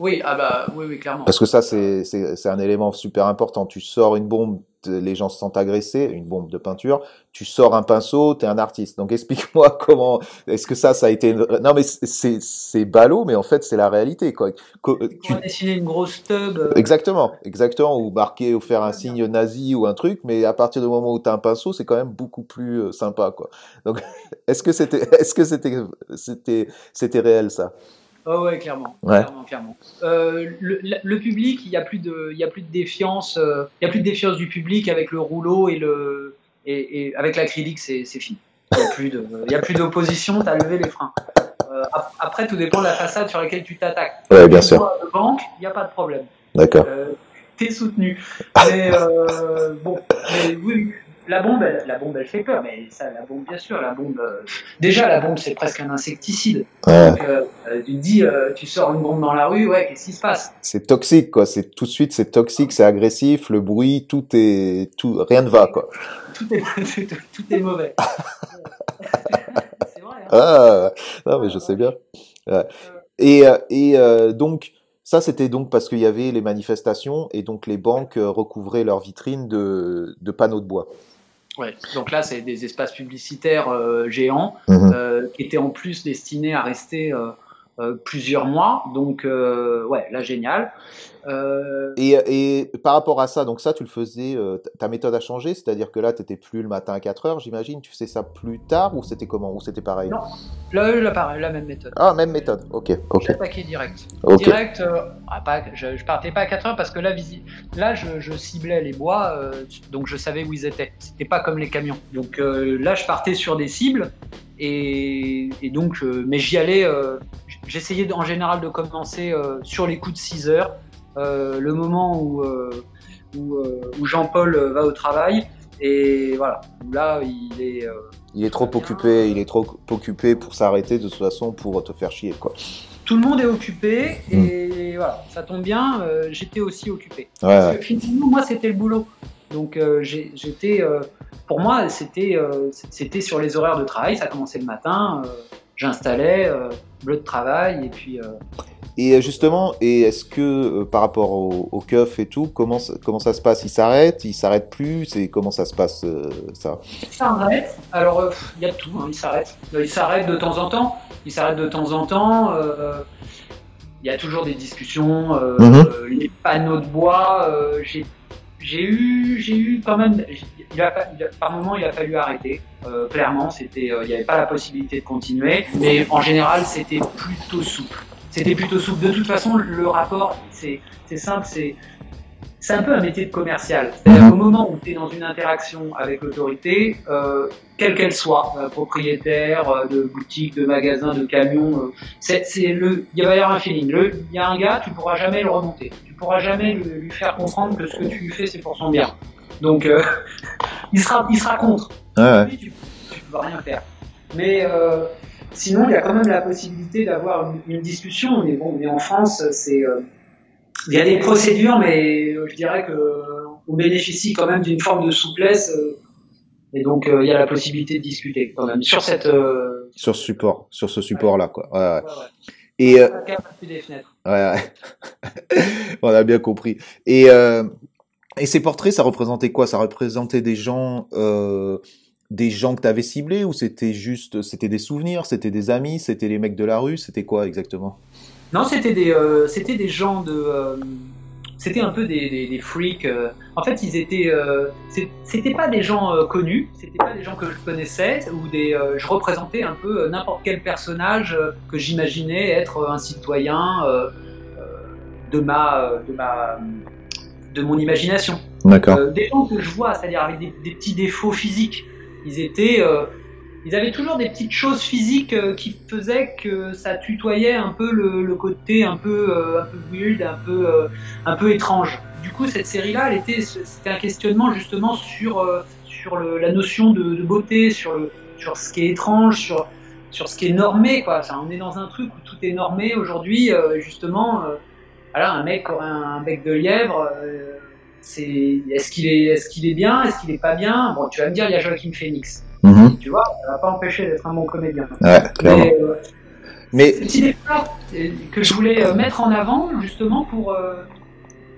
Oui, ah bah, oui, oui, clairement. Parce que ça, c'est c'est- c'est un élément super important. Tu sors une bombe, les gens se sentent agressés, une bombe de peinture. Tu sors un pinceau, t'es un artiste. Donc explique-moi comment. Est-ce que ça, ça a été une- Non, mais c'est ballot, mais en fait, c'est la réalité, quoi. Co- Tu tu- dessiner une grosse tub. euh, Exactement, exactement, ou marquer ou faire un signe nazi ou un truc, mais à partir du moment où tu as un pinceau, c'est quand même beaucoup plus euh, sympa, quoi. Donc, est-ce que c'était, est-ce que c'était, c'était, c'était réel ça? Oh ouais, clairement, Ouais. clairement, clairement. Euh, le, public, il y a plus de, il y a plus de défiance, euh, il y a plus de défiance du public avec le rouleau et le, et, et avec l'acrylique, c'est c'est fini. Il y a plus de, il y a plus d'opposition, t'as levé les freins. Euh, ap- après, tout dépend de la façade sur laquelle tu t'attaques. Ouais, bien sûr. de banque, il n'y a pas de problème. D'accord. T'es soutenu. Mais bon, mais oui. La bombe, elle, la bombe, elle fait peur. Mais ça, la bombe, bien sûr, la bombe. euh, déjà, la bombe, c'est presque un insecticide. Ouais. Donc, euh, euh, tu te dis, euh, tu sors une bombe dans la rue, ouais, qu'est-ce qui se passe? C'est toxique, quoi. C'est tout de suite, c'est toxique, c'est agressif, le bruit, tout est, tout, rien ne va, quoi. tout est, tout, tout est mauvais. c'est vrai. Hein Ah, non, mais je sais bien. Ouais. Et, et donc, ça, c'était donc parce qu'il y avait les manifestations et donc les banques recouvraient leurs vitrines de, de panneaux de bois. Ouais. Donc là, c'est des espaces publicitaires euh, géants Mhm. euh, qui étaient en plus destinés à rester euh, euh, plusieurs mois. Donc, euh, ouais, là, génial. Euh, Et, et par rapport à ça, donc ça, tu le faisais, ta- méthode a changé, c'est-à-dire que là, tu n'étais plus le matin à 4 heures, j'imagine, tu faisais ça plus tard ou c'était comment? Ou c'était pareil? Non. là, là, pareil, la même méthode. Ah, même méthode, ok, ok, J'attaquais direct. Direct, ah, pas, je, je partais pas à 4 heures parce que là, visi- là je, je ciblais les bois, donc je savais où ils étaient. C'était pas comme les camions. Donc là, je partais sur des cibles et, et donc, mais j'y allais. J'essayais en général de commencer euh, sur les coups de 6 heures, euh, le moment où, euh, où, où Jean-Paul va au travail. Et voilà, là, il est. Il est trop occupé, il est trop occupé pour s'arrêter de toute façon pour te faire chier, quoi. tout le monde est occupé et voilà, ça tombe bien, j'étais aussi occupé. Ouais, Parce que finalement, moi, c'était le boulot. Donc, euh, j'étais, euh, pour moi, c'était, euh, c'était sur les horaires de travail. Ça commençait le matin, j'installais, euh, bleu de travail, et puis. euh, Et euh, justement, et est-ce que euh, par rapport au, au keuf et tout, comment, ça- comment ça se passe? Il s'arrête? Il s'arrête plus? C'est comment ça se passe euh, ça? Il s'arrête. Alors, euh, il y a de tout, hein, il s'arrête. Euh, Il s'arrête de temps en temps. Il s'arrête de temps en temps. euh, Il y a toujours des discussions. euh, euh, les panneaux de bois, euh, j'ai j'ai eu, j'ai eu quand même. Par moment, il a fallu arrêter. Euh, clairement, c'était, euh, il n'y avait pas la possibilité de continuer. Mais en général, c'était plutôt souple. C'était plutôt souple. De toute façon, le rapport, c'est simple, c'est c'est un peu un métier de commercial. C'est-à-dire qu'au moment où tu es dans une interaction avec l'autorité, euh, quelle qu'elle soit, euh, propriétaire euh, de boutique, de magasin, de camion, c'est le, il va y avoir un feeling. Il y a un gars, tu pourras jamais le remonter. Tu pourras jamais lui, lui faire comprendre que ce que tu lui fais, c'est pour son bien. Donc, il sera, il sera contre. Ouais, ouais. Lui, tu, tu peux rien faire. Mais sinon, il y a quand même la possibilité d'avoir une, une discussion. Mais bon, mais en France, c'est il y a des procédures, mais euh, je dirais que euh, on bénéficie quand même d'une forme de souplesse. euh, et donc, il y a la possibilité de discuter quand même sur cette. Sur ce support, sur ce support-là, quoi. Ouais, ouais. Et euh, ouais. on a bien compris. Et euh, et ces portraits, ça représentait quoi? Ça représentait des gens, euh, des gens que t'avais ciblés ou c'était juste, c'était des souvenirs, c'était des amis, c'était les mecs de la rue, c'était quoi exactement? Non, c'était des, euh, c'était des gens de. euh, c'était un peu des, des, des freaks. euh. En fait, ils étaient. c'était pas des gens connus, c'était pas des gens que je connaissais, ou des. je représentais un peu n'importe quel personnage que j'imaginais être un citoyen de ma, de ma, de mon imagination. D'accord. Des gens que je vois, c'est-à-dire avec des, des petits défauts physiques. Ils étaient, euh, ils avaient toujours des petites choses physiques euh, qui faisaient que ça tutoyait un peu le, le côté un peu, euh, un peu weird, un peu, euh, un peu étrange. Du coup, cette série-là, elle était, c'était un questionnement justement sur, euh, sur le- la notion de, de beauté, sur le, sur ce qui est étrange, sur, sur ce qui est normé, quoi. Enfin, on est dans un truc où tout est normé aujourd'hui, justement. voilà, un mec aurait un bec de lièvre. c'est est-ce qu'il est est-ce qu'il est bien est-ce qu'il est pas bien? Bon tu vas me dire il y a Joaquin Phoenix Mhm. tu vois ça va pas empêcher d'être un bon comédien Ouais, clairement. mais, euh, Mais que je voulais mettre en avant justement pour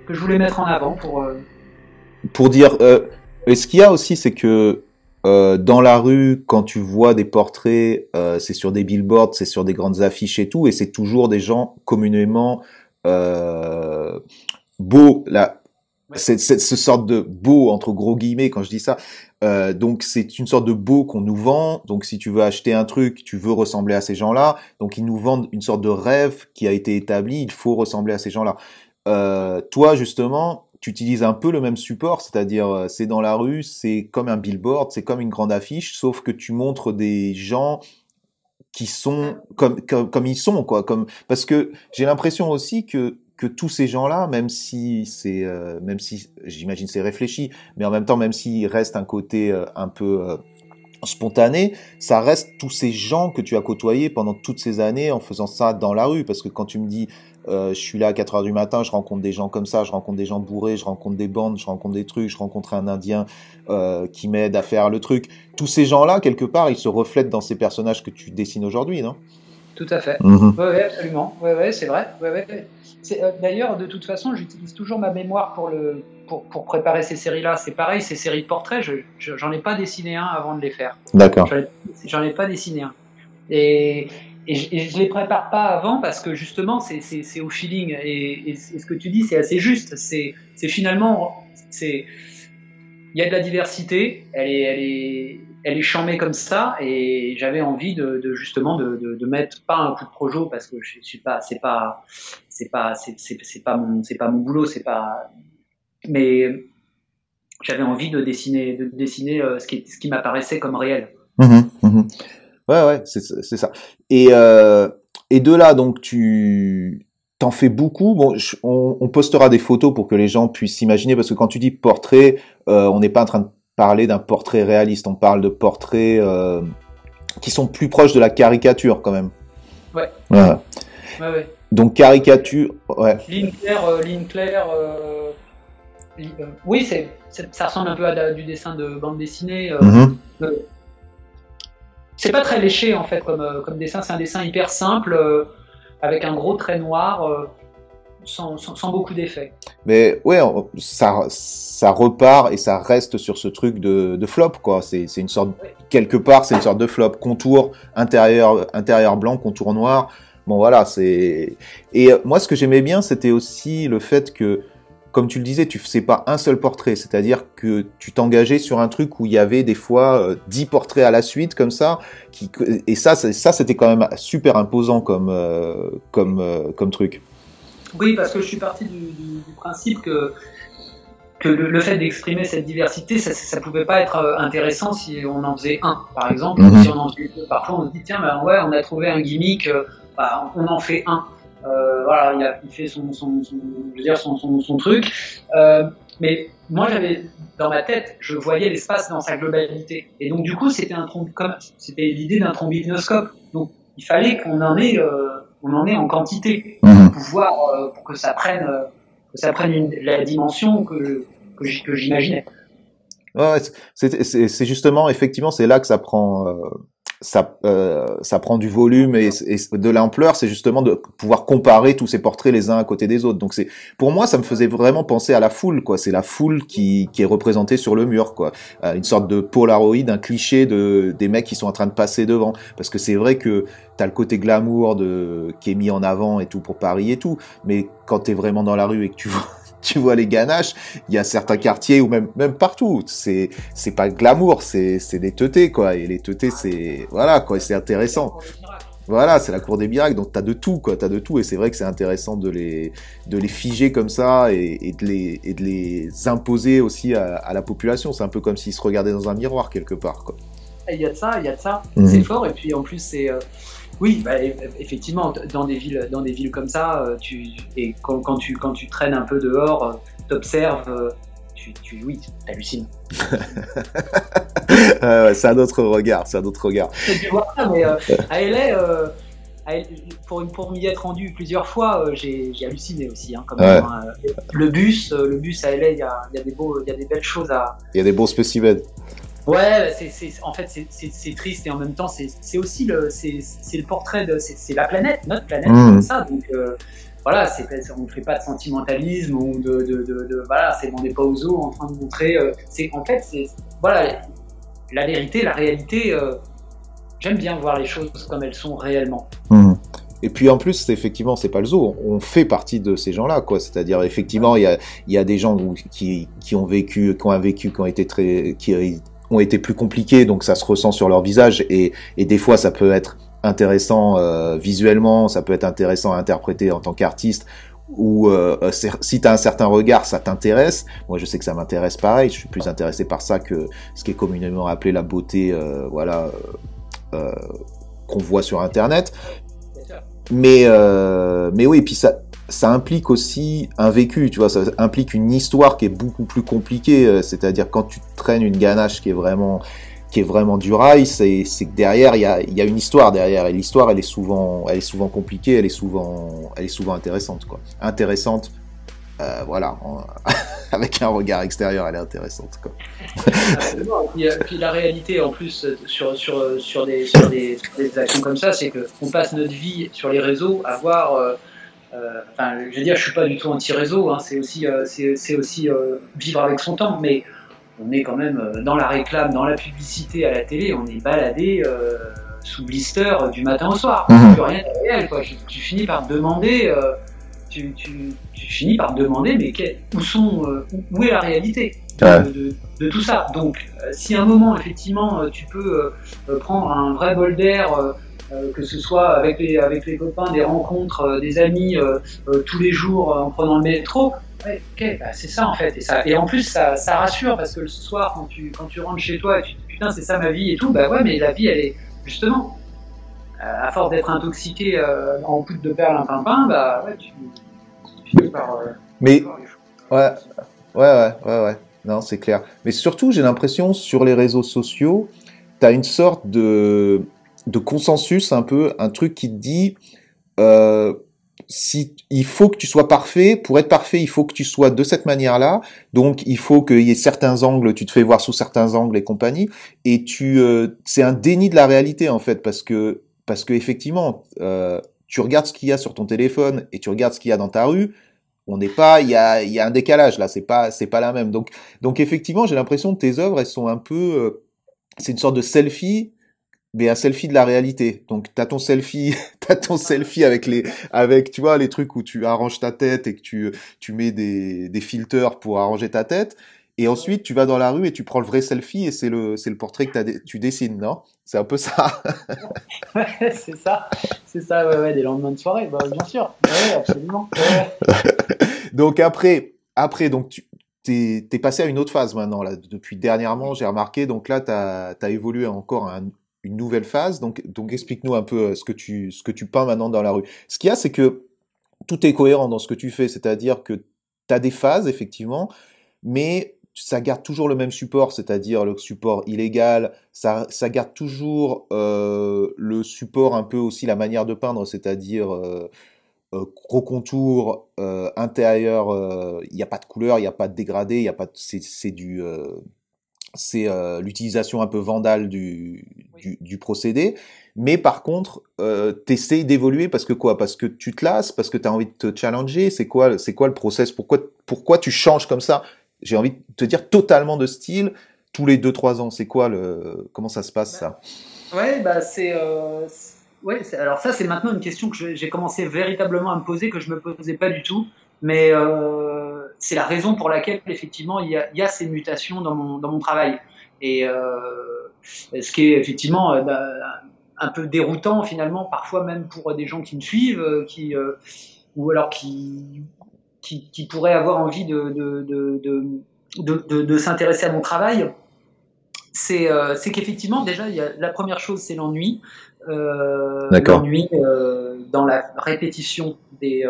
que je voulais mettre en avant pour pour dire. et ce qu'il y a aussi, c'est que euh, dans la rue, quand tu vois des portraits, euh, c'est sur des billboards, c'est sur des grandes affiches et tout, et c'est toujours des gens communément euh, beaux. Là, c'est ce sorte de beau entre gros guillemets quand je dis ça. Euh, donc c'est une sorte de beau qu'on nous vend. Donc si tu veux acheter un truc, tu veux ressembler à ces gens-là. Donc ils nous vendent une sorte de rêve qui a été établi. Il faut ressembler à ces gens-là. Euh, toi justement, tu utilises un peu le même support, c'est-à-dire euh, c'est dans la rue, c'est comme un billboard, c'est comme une grande affiche, sauf que tu montres des gens qui sont comme comme, ils sont quoi, comme parce que j'ai l'impression aussi que que tous ces gens-là, même si c'est euh, même si j'imagine c'est réfléchi, mais en même temps même s'il reste un côté euh, un peu spontané, ça reste tous ces gens que tu as côtoyés pendant toutes ces années en faisant ça dans la rue. Parce que quand tu me dis euh, je suis là à 4 heures du matin, je rencontre des gens comme ça, je rencontre des gens bourrés, je rencontre des bandes, je rencontre des trucs, je rencontre un Indien euh, qui m'aide à faire le truc. Tous ces gens-là, quelque part, ils se reflètent dans ces personnages que tu dessines aujourd'hui, non? Tout à fait. Mhm. Oui, absolument. Ouais, ouais, c'est vrai. Euh, d'ailleurs, de toute façon, j'utilise toujours ma mémoire pour, le, pour, pour préparer ces séries-là. C'est pareil, ces séries de portraits, j'en ai pas dessiné un avant de les faire. D'accord. J'en ai pas dessiné un. Et, et je, ne les prépare pas avant parce que justement c'est au feeling et, ce que tu dis c'est assez juste c'est finalement c'est il y a de la diversité elle est elle est elle est chamée comme ça et j'avais envie de, justement de, de, mettre pas un coup de projo parce que je suis pas c'est pas c'est pas c'est pas mon c'est pas mon boulot c'est pas mais j'avais envie de dessiner de dessiner euh, ce qui ce qui m'apparaissait comme réel mmh mmh Ouais, ouais, c'est ça. Et, euh, et de là, donc, tu t'en fais beaucoup. Bon, on, on, postera des photos pour que les gens puissent s'imaginer, parce que quand tu dis portrait, euh, on n'est pas en train de parler d'un portrait réaliste, on parle de portraits euh, qui sont plus proches de la caricature, quand même. Ouais. Ouais, ouais. ouais. Donc, caricature, ouais. Ligne claire, euh, ligne claire. Euh, oui, c'est, ça ressemble un peu à du dessin de bande dessinée. Mm c'est pas très léché en fait comme, euh, comme dessin, c'est un dessin hyper simple euh, avec un gros trait noir. Euh, sans, sans, beaucoup d'effets. Mais ouais, ça, ça repart et ça reste sur ce truc de, de flop, quoi. C'est une sorte, quelque part, c'est une sorte de flop. Contour intérieur, intérieur blanc, contour noir. Bon, voilà, c'est. Et moi, ce que j'aimais bien, c'était aussi le fait que comme tu le disais, tu faisais pas un seul portrait, c'est-à-dire que tu t'engageais sur un truc où il y avait des fois euh, dix portraits à la suite comme ça, qui, et ça, ça c'était quand même super imposant comme euh, comme euh, comme truc. Oui, parce que je suis parti du, principe que que le, fait d'exprimer cette diversité, ça, ça pouvait pas être intéressant si on en faisait un, par exemple. Mhm. Si on en faisait deux, parfois on se dit tiens, ben ouais, on a trouvé un gimmick, bah, on en fait un. Euh, voilà, il, a, il, fait son, son, son, je veux dire, son, son truc. Euh, mais moi, j'avais dans ma tête, je voyais l'espace dans sa globalité. Et donc, du coup, c'était un comme c'était l'idée d'un trombinoscope. Donc, il fallait qu'on en ait, euh, on en ait en quantité pour mhm. pouvoir, pour que ça prenne, que ça prenne une, la dimension que que j'imaginais. Ouais, c'est justement, effectivement, c'est là que ça prend ça, euh, ça prend du volume et, de l'ampleur, c'est justement de pouvoir comparer tous ces portraits les uns à côté des autres. Donc c'est, pour moi, ça me faisait vraiment penser à la foule, quoi. C'est la foule qui, qui est représentée sur le mur, quoi. Euh, une sorte de Polaroid, un cliché de des mecs qui sont en train de passer devant. Parce que c'est vrai que t'as le côté glamour de qui est mis en avant et tout pour Paris et tout, mais quand t'es vraiment dans la rue et que tu vois tu vois les ganaches, il y a certains quartiers ou même même partout, c'est c'est pas glamour, c'est c'est des teutés quoi. Et les teutés c'est voilà quoi, c'est intéressant. Voilà, c'est la cour des miracles, donc t'as de tout, quoi, t'as de tout, et c'est vrai que c'est intéressant de les, de les figer comme ça et, et, de les, et de les imposer aussi à, à la population. C'est un peu comme s'ils se regardaient dans un miroir quelque part, quoi. Il y a de ça, il y a de ça, mhm. c'est fort, et puis en plus c'est, euh, oui, bah, effectivement, dans des villes, dans des villes comme ça, euh, tu, et quand, quand, tu, quand tu traînes un peu dehors, euh, t'observes, euh, tu, tu, oui, t'hallucines. c'est un autre regard, c'est un autre regard. Tu vois ça, mais à LA, pour, pour m'y être rendu plusieurs fois, j'ai halluciné aussi. Hein, hein. le bus, le bus à LA, il y a, y a, des beaux, y a des belles choses à. Il y a des beaux spécimens. Ouais, c'est, en fait, c'est, triste et en même temps, c'est, aussi le, c'est, le portrait de, c'est, la planète, notre planète, mmh. c'est ça. Donc euh, voilà, c'est, on ne fait pas de sentimentalisme ou de, de, de, voilà, c'est on n'est pas aux eaux en train de montrer. Euh, c'est en fait, c'est voilà, la vérité, la réalité. Euh, j'aime bien voir les choses comme elles sont réellement. Mmh. Et puis en plus, effectivement, c'est pas le zoo. On fait partie de ces gens-là, quoi. C'est-à-dire, effectivement, il y a, y a des gens qui, qui ont vécu, qui ont vécu, qui ont été très, qui ont été plus compliqués, donc ça se ressent sur leur visage et, et des fois ça peut être intéressant euh, visuellement, ça peut être intéressant à interpréter en tant qu'artiste ou euh, si tu as un certain regard, ça t'intéresse. Moi, je sais que ça m'intéresse pareil. Je suis plus intéressé par ça que ce qui est communément appelé la beauté, euh, voilà, euh, qu'on voit sur Internet. Mais, euh, mais oui, et puis ça, ça implique aussi un vécu, tu vois, ça implique une histoire qui est beaucoup plus compliquée. Euh, c'est-à-dire quand tu traînes une ganache qui est vraiment qui est vraiment du rail, c'est que derrière il y a, y a, une histoire derrière et l'histoire elle est souvent elle est souvent compliquée, elle est souvent elle est souvent intéressante quoi. Intéressante, euh, voilà, avec un regard extérieur elle est intéressante quoi. puis, la réalité en plus sur sur sur des sur des, actions comme ça, c'est que on passe notre vie sur les réseaux à voir euh, euh, enfin, je veux dire, je suis pas du tout anti-réseau, hein, c'est aussi, euh, c'est aussi euh, vivre avec son temps, mais on est quand même dans la réclame, dans la publicité à la télé, on est baladé sous blister du matin au soir. Mmh. Plus rien de réel, quoi. Tu, finis par demander, tu, tu, tu, finis par demander, mais où, sont, où est la réalité de, de, tout ça? Donc, si à un moment, effectivement, tu peux prendre un vrai bol d'air, euh, que ce soit avec les, avec les copains, des rencontres, euh, des amis euh, tous les jours en prenant le métro. Ouais, ok, bah, c'est ça en fait. Et, ça, et en plus, ça, ça, rassure parce que le soir, quand tu, quand tu rentres chez toi et tu te dis putain, c'est ça ma vie et tout, bah ouais, mais la vie, elle est justement, à force d'être intoxiqué en poudre de perles, un pimpin, bah ouais, tu, finis par. mais, ouais, ouais, ouais, ouais, ouais. Non, c'est clair. Mais surtout, j'ai l'impression, sur les réseaux sociaux, tu as une sorte de de consensus un peu, un truc qui te dit euh, si il faut que tu sois parfait, pour être parfait, il faut que tu sois de cette manière-là. Donc il faut qu'il y ait certains angles, tu te fais voir sous certains angles et compagnie. Et tu, euh, c'est un déni de la réalité en fait, parce que parce que effectivement, euh, tu regardes ce qu'il y a sur ton téléphone et tu regardes ce qu'il y a dans ta rue. On n'est pas, il y a, y a un décalage là, c'est pas, c'est pas la même. Donc, donc effectivement, j'ai l'impression que tes œuvres, elles sont un peu, euh, c'est une sorte de selfie mais un selfie de la réalité. Donc t'as ton selfie, t'as ton selfie avec les, avec tu vois les trucs où tu arranges ta tête et que tu tu mets des des filters pour arranger ta tête. Et ensuite tu vas dans la rue et tu prends le vrai selfie et c'est le c'est le portrait que tu dessines, non? C'est un peu ça. ouais, c'est ça, c'est ça, ouais, ouais, des lendemains de soirée, bah, bien sûr, ouais, absolument. donc après, après donc tu t'es es passé à une autre phase maintenant là depuis dernièrement j'ai remarqué donc là t'as as évolué encore un, une nouvelle phase. Donc, donc explique-nous un peu euh, ce que tu ce que tu peins maintenant dans la rue. Ce qu'il y a, c'est que tout est cohérent dans ce que tu fais, c'est-à-dire que tu as des phases effectivement, mais ça garde toujours le même support, c'est-à-dire le support illégal, ça, ça garde toujours euh, le support un peu aussi la manière de peindre, c'est-à-dire euh, gros contour intérieur, il n'y a pas de couleur, il n'y a pas de dégradé, il y a pas c'est du c'est euh, l'utilisation un peu vandale du, du, procédé. Mais par contre, euh, t'essayes d'évoluer parce que quoi? Parce que tu te lasses, parce que tu as envie de te challenger? C'est quoi, c'est quoi le process? Pourquoi, pourquoi tu changes comme ça? J'ai envie de te dire totalement de style tous les 2-3 ans. C'est quoi le Comment ça se passe ça? Ouais, bah c'est. Euh, ouais, alors ça, c'est maintenant une question que j'ai commencé véritablement à me poser que je me posais pas du tout. Mais euh, c'est la raison pour laquelle, effectivement, il y a, il y a ces mutations dans mon, dans mon travail. Et euh, ce qui est effectivement euh, bah, un peu déroutant, finalement, parfois même pour des gens qui me suivent, euh, qui, euh, ou alors qui, qui, qui, pourraient avoir envie de, de, de, de, s'intéresser à mon travail. C'est qu'effectivement, déjà, il y a, la première chose, c'est l'ennui. l'ennui dans la répétition des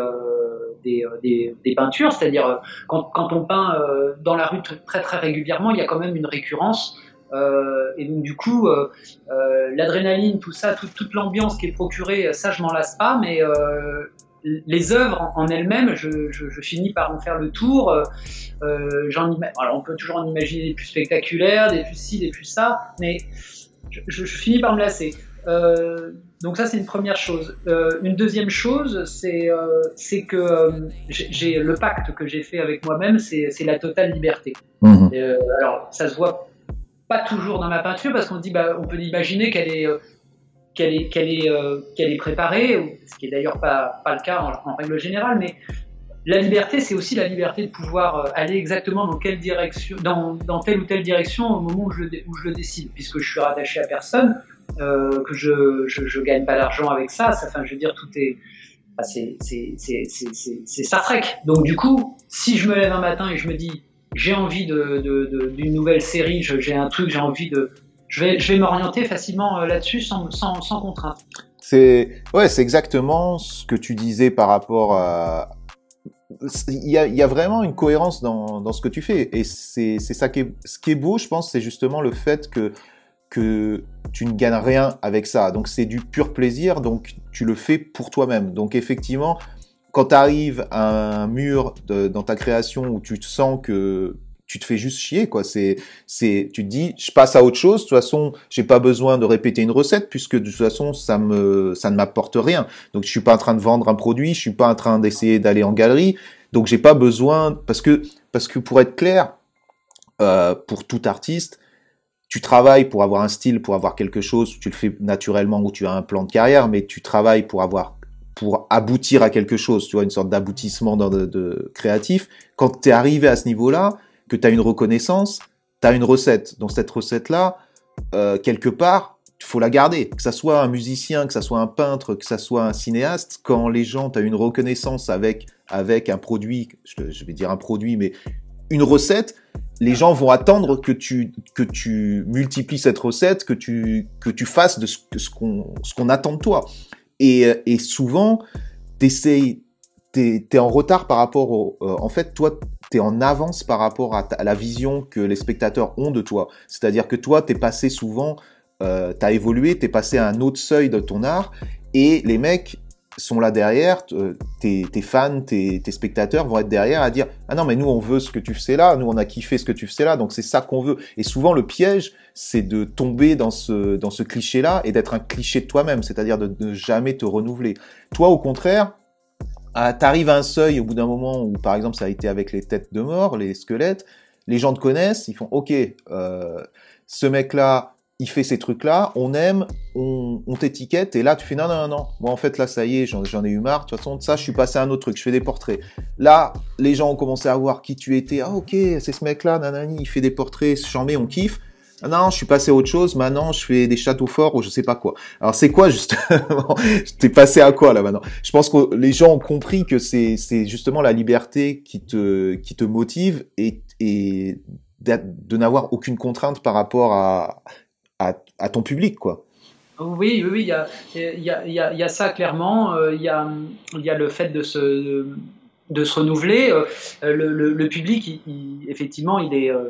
euh, des, peintures, c'est-à-dire euh, quand, on peint euh, dans la rue très très régulièrement, il y a quand même une récurrence. et donc du coup, l'adrénaline, tout ça, toute l'ambiance qui est procurée, ça je m'en lasse pas, mais les œuvres en, elles-mêmes, je, je, finis par en faire le tour. Alors on peut toujours en imaginer des plus spectaculaires, des plus ci, des plus ça, mais je, finis par me lasser. Euh, donc ça c'est une première chose. Euh, une deuxième chose, c'est euh, c'est que j'ai le pacte que j'ai fait avec moi-même, c'est la totale liberté. Mmh. alors ça se voit pas toujours dans ma peinture parce qu'on dit bah, on peut imaginer qu'elle est qu'elle est qu'elle est qu'elle est préparée, ce qui est d'ailleurs pas pas le cas en, en règle générale, mais la liberté, c'est aussi la liberté de pouvoir aller exactement dans quelle direction, dans, dans, telle ou telle direction au moment où je, où je le décide, puisque je suis rattaché à personne. Euh, que je, je, gagne pas d'argent avec ça. Enfin, je veux dire, tout est, bah, c'est, c'est, Star Trek. Donc du coup, si je me lève un matin et je me dis, j'ai envie de, d'une nouvelle série, j'ai un truc, j'ai envie de, je vais, je vais m'orienter facilement euh, là-dessus sans, sans, sans contrainte. C'est, ouais, c'est exactement ce que tu disais par rapport à, il y a, il y a vraiment une cohérence dans, dans ce que tu fais et c'est, c'est ça qui est, ce qui est beau, je pense, c'est justement le fait que que tu ne gagnes rien avec ça. Donc c'est du pur plaisir, donc tu le fais pour toi-même. Donc effectivement, quand tu arrives à un mur dans ta création où tu te sens que tu te fais juste chier, quoi. C'est, c'est, tu te dis, je passe à autre chose. De toute façon, j'ai pas besoin de répéter une recette puisque de toute façon, ça me, ça ne m'apporte rien. Donc, je suis pas en train de vendre un produit, je suis pas en train d'essayer d'aller en galerie. Donc, j'ai pas besoin parce que, parce que pour être clair, euh, pour tout artiste, tu travailles pour avoir un style, pour avoir quelque chose, tu le fais naturellement ou tu as un plan de carrière, mais tu travailles pour avoir pour aboutir à quelque chose, tu vois, une sorte d'aboutissement de, créatif. Quand tu es arrivé à ce niveau-là, que tu as une reconnaissance, tu as une recette. Dans cette recette-là, euh, quelque part, il faut la garder. Que ça soit un musicien, que ça soit un peintre, que ça soit un cinéaste, quand les gens, tu as une reconnaissance avec, avec un produit, je vais dire un produit, mais une recette, les gens vont attendre que tu que tu multiplies cette recette, que tu que tu fasses de ce, qu'on ce qu'on attend de toi. Et, et souvent, t'essayes, t'es es en retard par rapport au. Euh, en fait, toi, t'es en avance par rapport à, à, la vision que les spectateurs ont de toi. C'est-à-dire que toi, t'es passé souvent, euh, t'as évolué, t'es passé à un autre seuil de ton art, et les mecs sont là derrière, tes, tes fans, tes, tes, spectateurs vont être derrière à dire ah non mais nous on veut ce que tu fais là, nous on a kiffé ce que tu fais là, donc c'est ça qu'on veut. Et souvent le piège c'est de tomber dans ce dans ce cliché là et d'être un cliché de toi-même, c'est-à-dire de ne jamais te renouveler. Toi au contraire, ah, t'arrives à un seuil au bout d'un moment où par exemple ça a été avec les têtes de mort, les squelettes, les gens te connaissent, ils font ok euh, ce mec là il fait ces trucs-là, on aime, on, on t'étiquette, et là tu fais non, non, non, moi en fait là ça y est, j'en ai eu marre, de toute façon ça je suis passé à un autre truc, je fais des portraits. Là, les gens ont commencé à voir qui tu étais, ah ok, c'est ce mec-là, nanani, il fait des portraits, mets, on kiffe. Ah non, je suis passé à autre chose, maintenant je fais des châteaux forts ou je sais pas quoi. Alors c'est quoi justement T'es passé à quoi là maintenant? Je pense que les gens ont compris que c'est justement la liberté qui te, qui te motive et, et de n'avoir aucune contrainte par rapport à à, ton public, quoi. Oui, oui, il y a, y, a, y a, ça clairement. Euh, il y, a, y a le fait de se, de se renouveler. Euh, le, le, public, effectivement, il est, euh,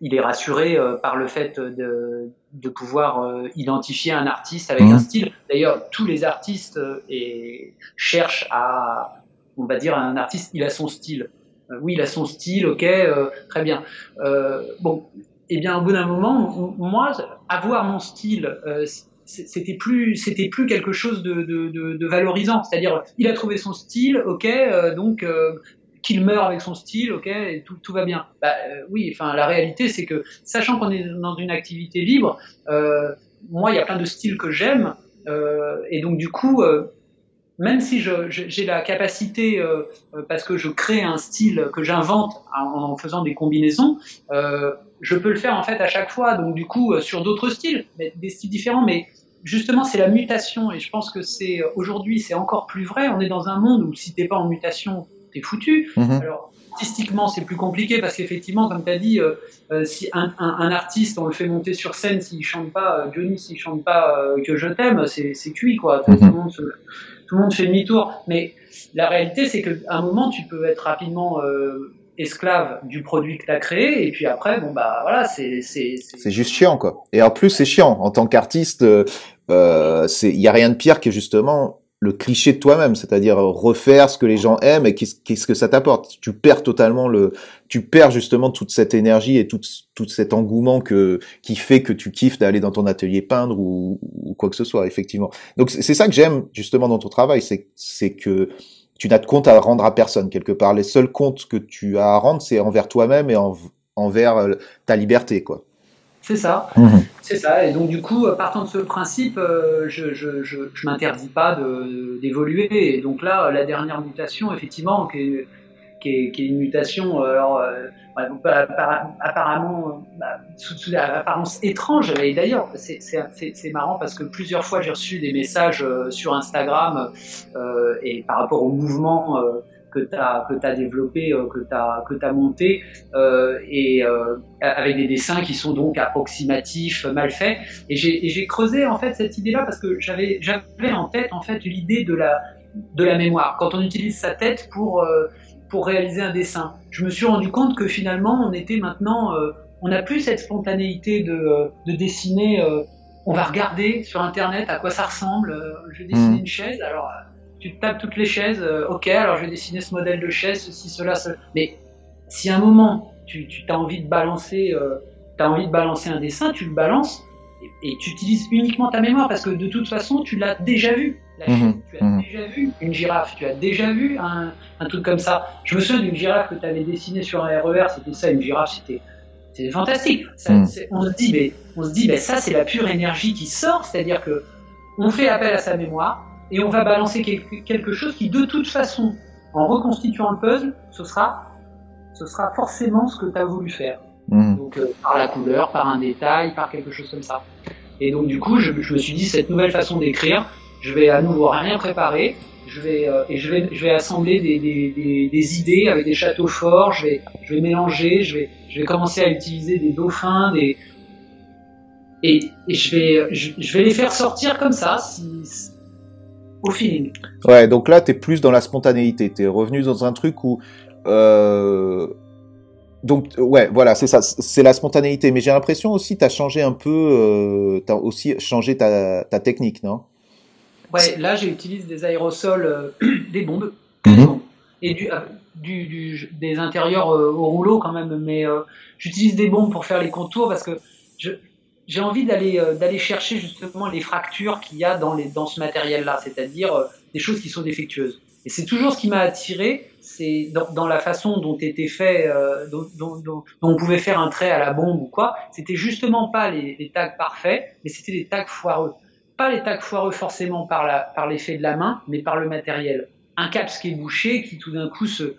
il est rassuré par le fait de, de pouvoir identifier un artiste avec un mmh. style. D'ailleurs, tous les artistes et, cherchent à, on va dire, un artiste, il a son style. oui, il a son style, ok, très bien. bon, et eh bien, au bout d'un moment, moi, avoir mon style, euh, c'était plus, c'était plus quelque chose de, valorisant. C'est-à-dire, il a trouvé son style, ok, euh, donc euh, qu'il meurt avec son style, ok, et tout, va bien. Bah, oui, enfin, la réalité, c'est que sachant qu'on est dans une activité libre, moi, il y a plein de styles que j'aime, et donc du coup même si j'ai la capacité, euh, euh, parce que je crée un style que j'invente en, faisant des combinaisons, euh, je peux le faire en fait à chaque fois, donc du coup sur d'autres styles, des styles différents, mais justement c'est la mutation, et je pense que c'est aujourd'hui c'est encore plus vrai, on est dans un monde où si t'es pas en mutation, t'es foutu. Mm-hmm. Alors, artistiquement, c'est plus compliqué parce qu'effectivement, comme tu as dit, si un, artiste, on le fait monter sur scène, s'il chante pas, Johnny, s'il chante pas que je t'aime, c'est cuit, quoi. Tout le monde se, tout le monde fait demi-tour. Mais la réalité, c'est qu'à un moment, tu peux être rapidement euh, esclave du produit que tu as créé, et puis après, bon, bah voilà, c'est. C'est juste chiant, quoi. Et en plus, c'est chiant. En tant qu'artiste, il euh, n'y a rien de pire que justement le cliché de toi-même, c'est-à-dire refaire ce que les gens aiment et qu'est-ce que ça t'apporte. Tu perds totalement le, tu perds justement toute cette énergie et tout, tout cet engouement que qui fait que tu kiffes d'aller dans ton atelier peindre ou, ou, quoi que ce soit, effectivement. Donc c'est ça que j'aime justement dans ton travail, c'est c'est que tu n'as de compte à rendre à personne quelque part. Les seuls comptes que tu as à rendre, c'est envers toi-même et envers euh, ta liberté, quoi. C'est ça, mmh. c'est ça. Et donc du coup, partant de ce principe, euh, je je, je, je m'interdis pas d'évoluer. Et donc là, la dernière mutation, effectivement, qui est, qui est, une mutation, euh, alors euh, apparemment bah, sous, sous l'apparence étrange. Et d'ailleurs, c'est marrant parce que plusieurs fois j'ai reçu des messages sur Instagram et par rapport au mouvement que tu as, as développé, euh, que tu as, as monté, euh, et euh, avec des dessins qui sont donc approximatifs, mal faits. Et j'ai creusé en fait cette idée-là parce que j'avais en tête en fait l'idée de la, de la mémoire. Quand on utilise sa tête pour, pour réaliser un dessin, je me suis rendu compte que finalement on était maintenant, on n'a plus cette spontanéité de, de dessiner on va regarder sur internet à quoi ça ressemble. Je vais dessiner mmh. une chaise. Alors, tu tapes toutes les chaises, euh, ok, alors je vais dessiner ce modèle de chaise, ceci, cela, cela. Mais si à un moment tu, tu as envie de balancer, euh, as envie de balancer un dessin, tu le balances et, tu utilises uniquement ta mémoire parce que de toute façon tu l'as déjà vu. Mhm, tu as mhm. déjà vu une girafe, tu as déjà vu un, un truc comme ça. Je me souviens d'une girafe que tu avais dessinée sur un RER, c'était ça, une girafe, c'était c'est fantastique. Mhm. on se dit, mais on se dit, mais ça c'est la pure énergie qui sort, c'est-à-dire que on fait appel à sa mémoire, et on va balancer quelque chose qui, de toute façon, en reconstituant le puzzle, ce sera, ce sera forcément ce que tu as voulu faire. Donc, euh, par la couleur, par un détail, par quelque chose comme ça. Et donc, du coup, je, me suis dit, cette nouvelle façon d'écrire, je vais à nouveau rien préparer, je vais, euh, et je vais, je vais assembler des, des, des, idées avec des châteaux forts, je vais, je vais mélanger, je vais, je vais commencer à utiliser des dauphins, des, et, et je, vais, je, vais les faire sortir comme ça, au feeling. Ouais, donc là, t'es plus dans la spontanéité. T'es revenu dans un truc où. Euh... Donc, ouais, voilà, c'est ça. C'est la spontanéité. Mais j'ai l'impression aussi, t'as changé un peu. Euh... T'as aussi changé ta, ta technique, non? Ouais, là, j'utilise des aérosols, euh, des bombes, mhm. et du, euh, du, du, des intérieurs euh, au rouleau quand même. Mais j'utilise des bombes pour faire les contours parce que j'ai envie d'aller euh, d'aller chercher justement les fractures qu'il y a dans les dans ce matériel-là, c'est-à-dire euh, des choses qui sont défectueuses. Et c'est toujours ce qui m'a attiré, c'est dans, dans, la façon dont était fait, euh, dont, dont, dont, on pouvait faire un trait à la bombe ou quoi. C'était justement pas les, les tags parfaits, mais c'était des tags foireux. Pas les tags foireux forcément par la par l'effet de la main, mais par le matériel. Un caps qui est bouché, qui tout d'un coup se,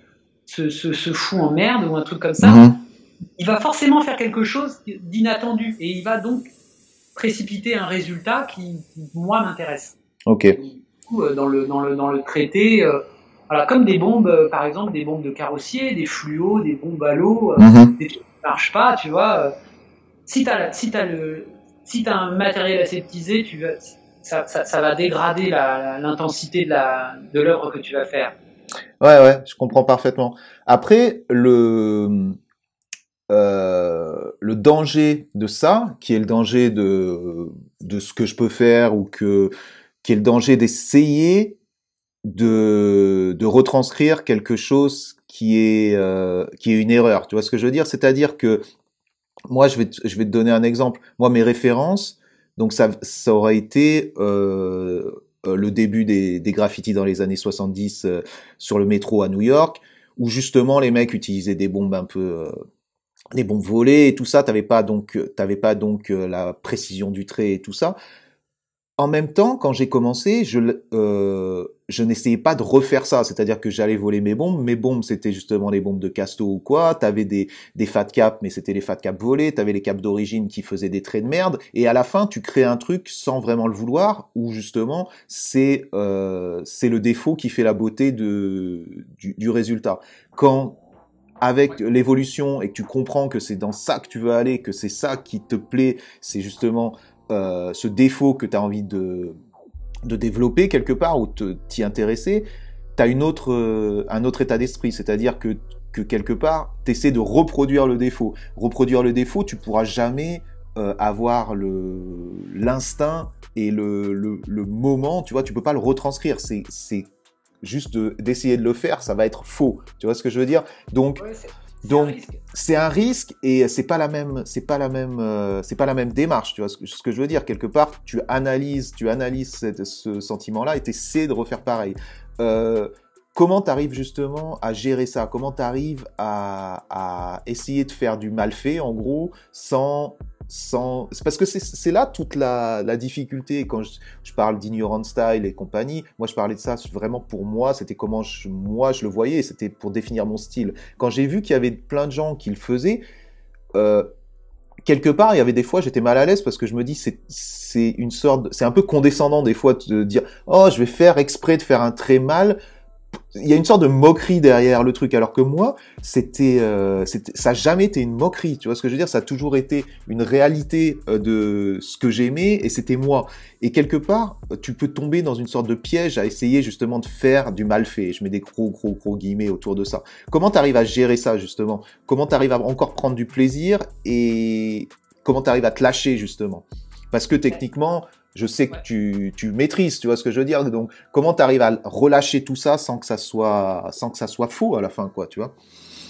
se, se, se fout en merde ou un truc comme ça. Mm-hmm il va forcément faire quelque chose d'inattendu et il va donc précipiter un résultat qui, moi, m'intéresse. Ok. Euh, dans le, dans le, dans le traité, euh, voilà, comme des bombes, euh, par exemple, des bombes de carrossier, des fluos, des bombes à l'eau, mhm. des trucs qui ne marchent pas, tu vois. si tu as, si as, le, si as un matériel aseptisé, tu ça, ça, ça va dégrader l'intensité de l'œuvre de que tu vas faire. Ouais, ouais, je comprends parfaitement. Après, le, euh, le danger de ça, qui est le danger de, de ce que je peux faire ou que, qui est le danger d'essayer de, de retranscrire quelque chose qui est, euh, qui est une erreur. Tu vois ce que je veux dire? C'est-à-dire que moi, je vais, te, je vais te donner un exemple. Moi, mes références, donc ça, ça aurait été euh, euh le début des, des graffitis dans les années 70 euh, sur le métro à New York, où justement les mecs utilisaient des bombes un peu les bons volets et tout ça, t'avais pas donc t'avais pas donc euh, la précision du trait et tout ça. En même temps, quand j'ai commencé, je euh, je n'essayais pas de refaire ça, c'est-à-dire que j'allais voler mes bombes. Mes bombes, c'était justement les bombes de Casto ou quoi. T'avais des des fat caps, mais c'était les fat caps volés. T'avais les caps d'origine qui faisaient des traits de merde. Et à la fin, tu crées un truc sans vraiment le vouloir, où justement c'est euh, le défaut qui fait la beauté du, du résultat. Quand avec l'évolution et que tu comprends que c'est dans ça que tu veux aller, que c'est ça qui te plaît, c'est justement euh, ce défaut que tu as envie de, de développer quelque part ou t'y intéresser, tu as une autre, euh, un autre état d'esprit, c'est-à-dire que, que quelque part, tu essaies de reproduire le défaut. Reproduire le défaut, tu pourras jamais euh, avoir l'instinct et le, le, moment, tu vois, tu peux pas le retranscrire. C'est, juste de- d'essayer de le faire, ça va être faux. Tu vois ce que je veux dire? Donc, donc, c'est un risque et c'est pas la même c'est pas la même euh, c'est pas la même démarche tu vois ce que, ce que je veux dire. Quelque part tu analyses tu analyses cette- ce sentiment là et t'essaies de refaire pareil. Euh, comment t'arrives justement à gérer ça? Comment t'arrives à, à essayer de faire du mal fait en gros sans parce que c'est là toute la, difficulté. Quand je, parle d'ignorant style et compagnie moi je parlais de ça vraiment pour moi. C'était comment moi je le voyais. C'était pour définir mon style. Quand j'ai vu qu'il y avait plein de gens qui le faisaient, euh, quelque part, il y avait des fois, j'étais mal à l'aise parce que je me dis, c'est, une sorte, c'est un peu condescendant des fois de dire, oh, je vais faire exprès de faire un très mal. Il y a une sorte de moquerie derrière le truc, alors que moi, c'était, euh, ça a jamais été une moquerie. Tu vois ce que je veux dire? Ça a toujours été une réalité euh, de ce que j'aimais et c'était moi. Et quelque part, tu peux tomber dans une sorte de piège à essayer justement de faire du mal fait. Je mets des gros, gros, gros guillemets autour de ça. Comment tu arrives à gérer ça justement? Comment tu arrives à encore prendre du plaisir et comment tu arrives à te lâcher justement? Parce que techniquement, je sais que Ouais. tu, tu maîtrises, tu vois ce que je veux dire. Donc, comment tu arrives à relâcher tout ça sans que ça soit sans que ça soit faux à la fin, quoi, tu vois?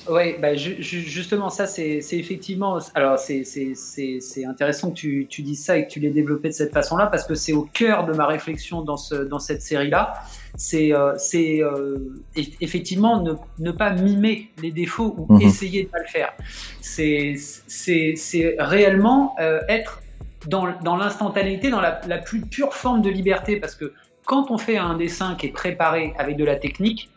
Oui, bah, ju- ju- justement, ça, c'est c'est effectivement. Alors, c'est- c'est c'est- c'est intéressant que tu, tu dises ça et que tu l'aies développé de cette façon-là, parce que c'est au cœur de ma réflexion dans, ce, dans cette série-là. C'est euh, c'est, euh, eff- effectivement ne, ne pas mimer les défauts ou Mhm. essayer de pas le faire. C'est c'est- c'est réellement euh, être dans, l'instantanéité, dans la, plus pure forme de liberté, parce que quand on fait un dessin qui est préparé avec de la technique,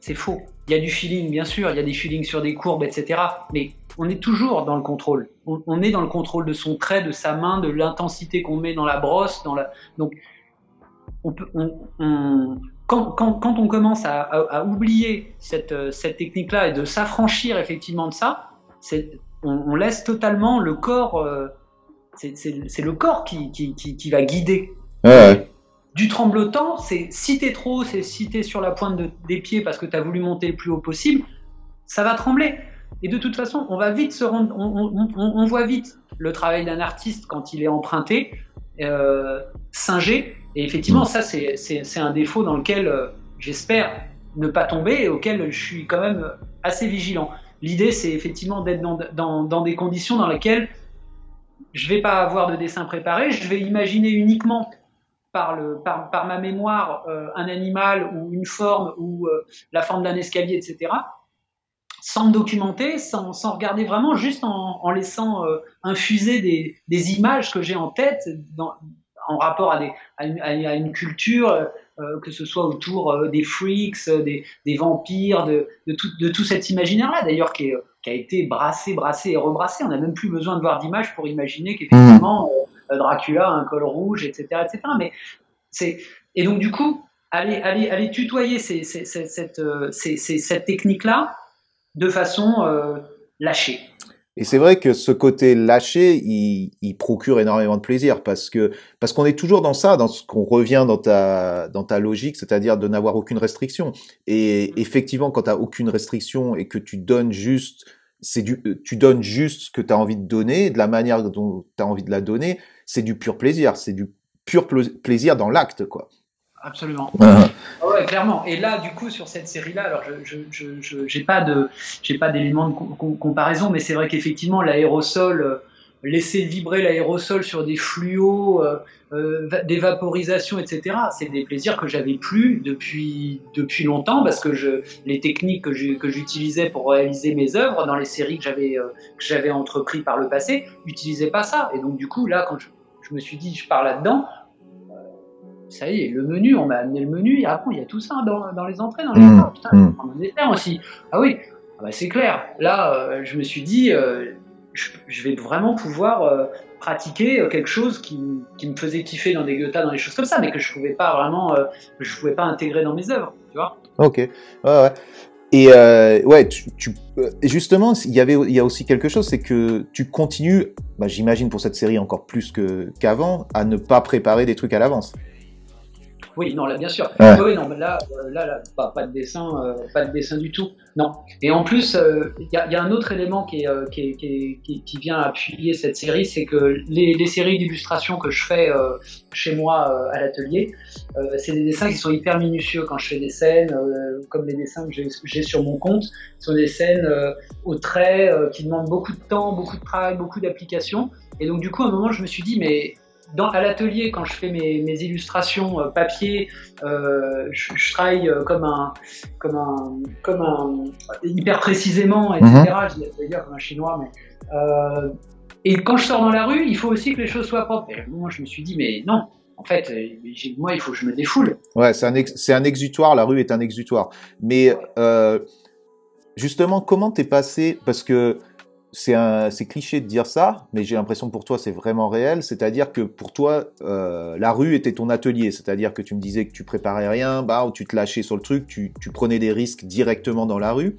c'est faux. Il y a du feeling, bien sûr, il y a des feelings sur des courbes, etc. Mais on est toujours dans le contrôle. On, est dans le contrôle de son trait, de sa main, de l'intensité qu'on met dans la brosse. Donc, quand, on commence à, oublier cette, euh, cette technique-là et de s'affranchir effectivement de ça, on laisse totalement le corps. euh, c'est le corps qui, qui, qui- qui va guider du tremblotant, c'est si t'es trop, c'est si t'es sur la pointe de- des pieds parce que t'as voulu monter le plus haut possible, ça va trembler. Et de toute façon, on va vite se rendre, on, on- on- on voit vite le travail d'un artiste quand il est emprunté, euh, singé. Et effectivement, ça c'est un défaut dans lequel euh, j'espère ne pas tomber et auquel je suis quand même assez vigilant. L'idée, c'est effectivement d'être dans, dans, dans des conditions dans lesquelles je vais pas avoir de dessin préparé, je vais imaginer uniquement par, ma mémoire euh, un animal ou une forme ou euh, la forme d'un escalier, etc. Sans me documenter, sans, regarder vraiment, juste en, laissant euh, infuser des, images que j'ai en tête en rapport à une culture, euh, que ce soit autour euh, des freaks, euh, des, des vampires, de, de, tout, de tout cet imaginaire-là, d'ailleurs, qui, est- qui a été brassé, brassé et rebrassé. On n'a même plus besoin de voir d'images pour imaginer qu'effectivement, euh, Dracula a un col rouge, etc. etc. Mais c'est... Et donc, du coup, aller, aller, aller tutoyer ces, ces, ces- cette, ces- ces- cette technique-là de façon euh, lâchée. Et c'est vrai que ce côté lâché, il, il procure énormément de plaisir parce que parce qu'on est toujours dans ça, dans ce qu'on revient dans ta dans ta logique, c'est-à-dire de n'avoir aucune restriction. Et effectivement, quand tu as aucune restriction et que tu donnes juste c'est du tu donnes juste ce que tu as envie de donner, de la manière dont tu as envie de la donner, c'est du pur plaisir, c'est du pur pla- plaisir dans l'acte quoi. Absolument. Ah ouais, clairement. Et là, du coup, sur cette série-là, alors je, je, je, je- j'ai pas de, j'ai pas d'éléments de com- com- comparaison, mais c'est vrai qu'effectivement, l'aérosol, euh, laisser vibrer l'aérosol sur des fluos, euh, euh, des vaporisations, etc. C'est des plaisirs que j'avais plus depuis depuis longtemps parce que je, les techniques que je- j'utilisais pour réaliser mes œuvres dans les séries que j'avais euh, que j'avais entrepris par le passé, n'utilisaient pas ça. Et donc, du coup, là, quand je, je me suis dit, je pars là-dedans ça y est, le menu, on m'a amené le menu, et après, il y a tout ça dans, dans les entrées, dans les Mmh. Putain, mmh. un dessert aussi. Ah oui, ah bah, c'est clair. Là, euh, je me suis dit, euh, je, je vais vraiment pouvoir euh, pratiquer quelque chose qui, qui me faisait kiffer dans des guettas, dans des choses comme ça, mais que je pouvais pas vraiment, je pouvais pas intégrer dans mes œuvres, tu vois. Ok, ouais, ouais. Et euh, ouais, tu, tu- justement, il y avait, il y a aussi quelque chose, c'est que tu continues, bah, j'imagine pour cette série encore plus qu'avant, à ne pas préparer des trucs à l'avance. Oui, non, là, bien sûr. Oui, non, là, euh, là, là pas, pas, de dessin, euh, pas de dessin du tout. Non. Et en plus, euh, il y, y, a un autre élément qui, est, qui, qui, vient appuyer cette série, c'est que les, les séries d'illustrations que je fais chez moi à l'atelier, c'est des dessins qui sont hyper minutieux quand je fais des scènes, comme les dessins que j'ai sur mon compte. Ce sont des scènes au trait qui demandent beaucoup de temps, beaucoup de travail, beaucoup d'applications. Et donc, du coup, à un moment, je me suis dit, mais dans, à l'atelier, quand je fais mes, mes illustrations euh, papier, euh, je, je, travaille euh, comme un, comme un, comme un, hyper précisément, etc. Mm -hmm. Je vais dire comme un chinois, mais euh, et quand je sors dans la rue, il faut aussi que les choses soient propres. Et moi, je me suis dit, mais non. En fait, moi, il faut que je me défoule. Ouais, c'est un, ex, un exutoire. La rue est un exutoire. Mais euh, justement, comment t'es passé Parce que c'est cliché de dire ça, mais j'ai l'impression pour toi c'est vraiment réel. C'est-à-dire que pour toi, euh, la rue était ton atelier. C'est-à-dire que tu me disais que tu préparais rien, bah, ou tu te lâchais sur le truc, tu, prenais des risques directement dans la rue.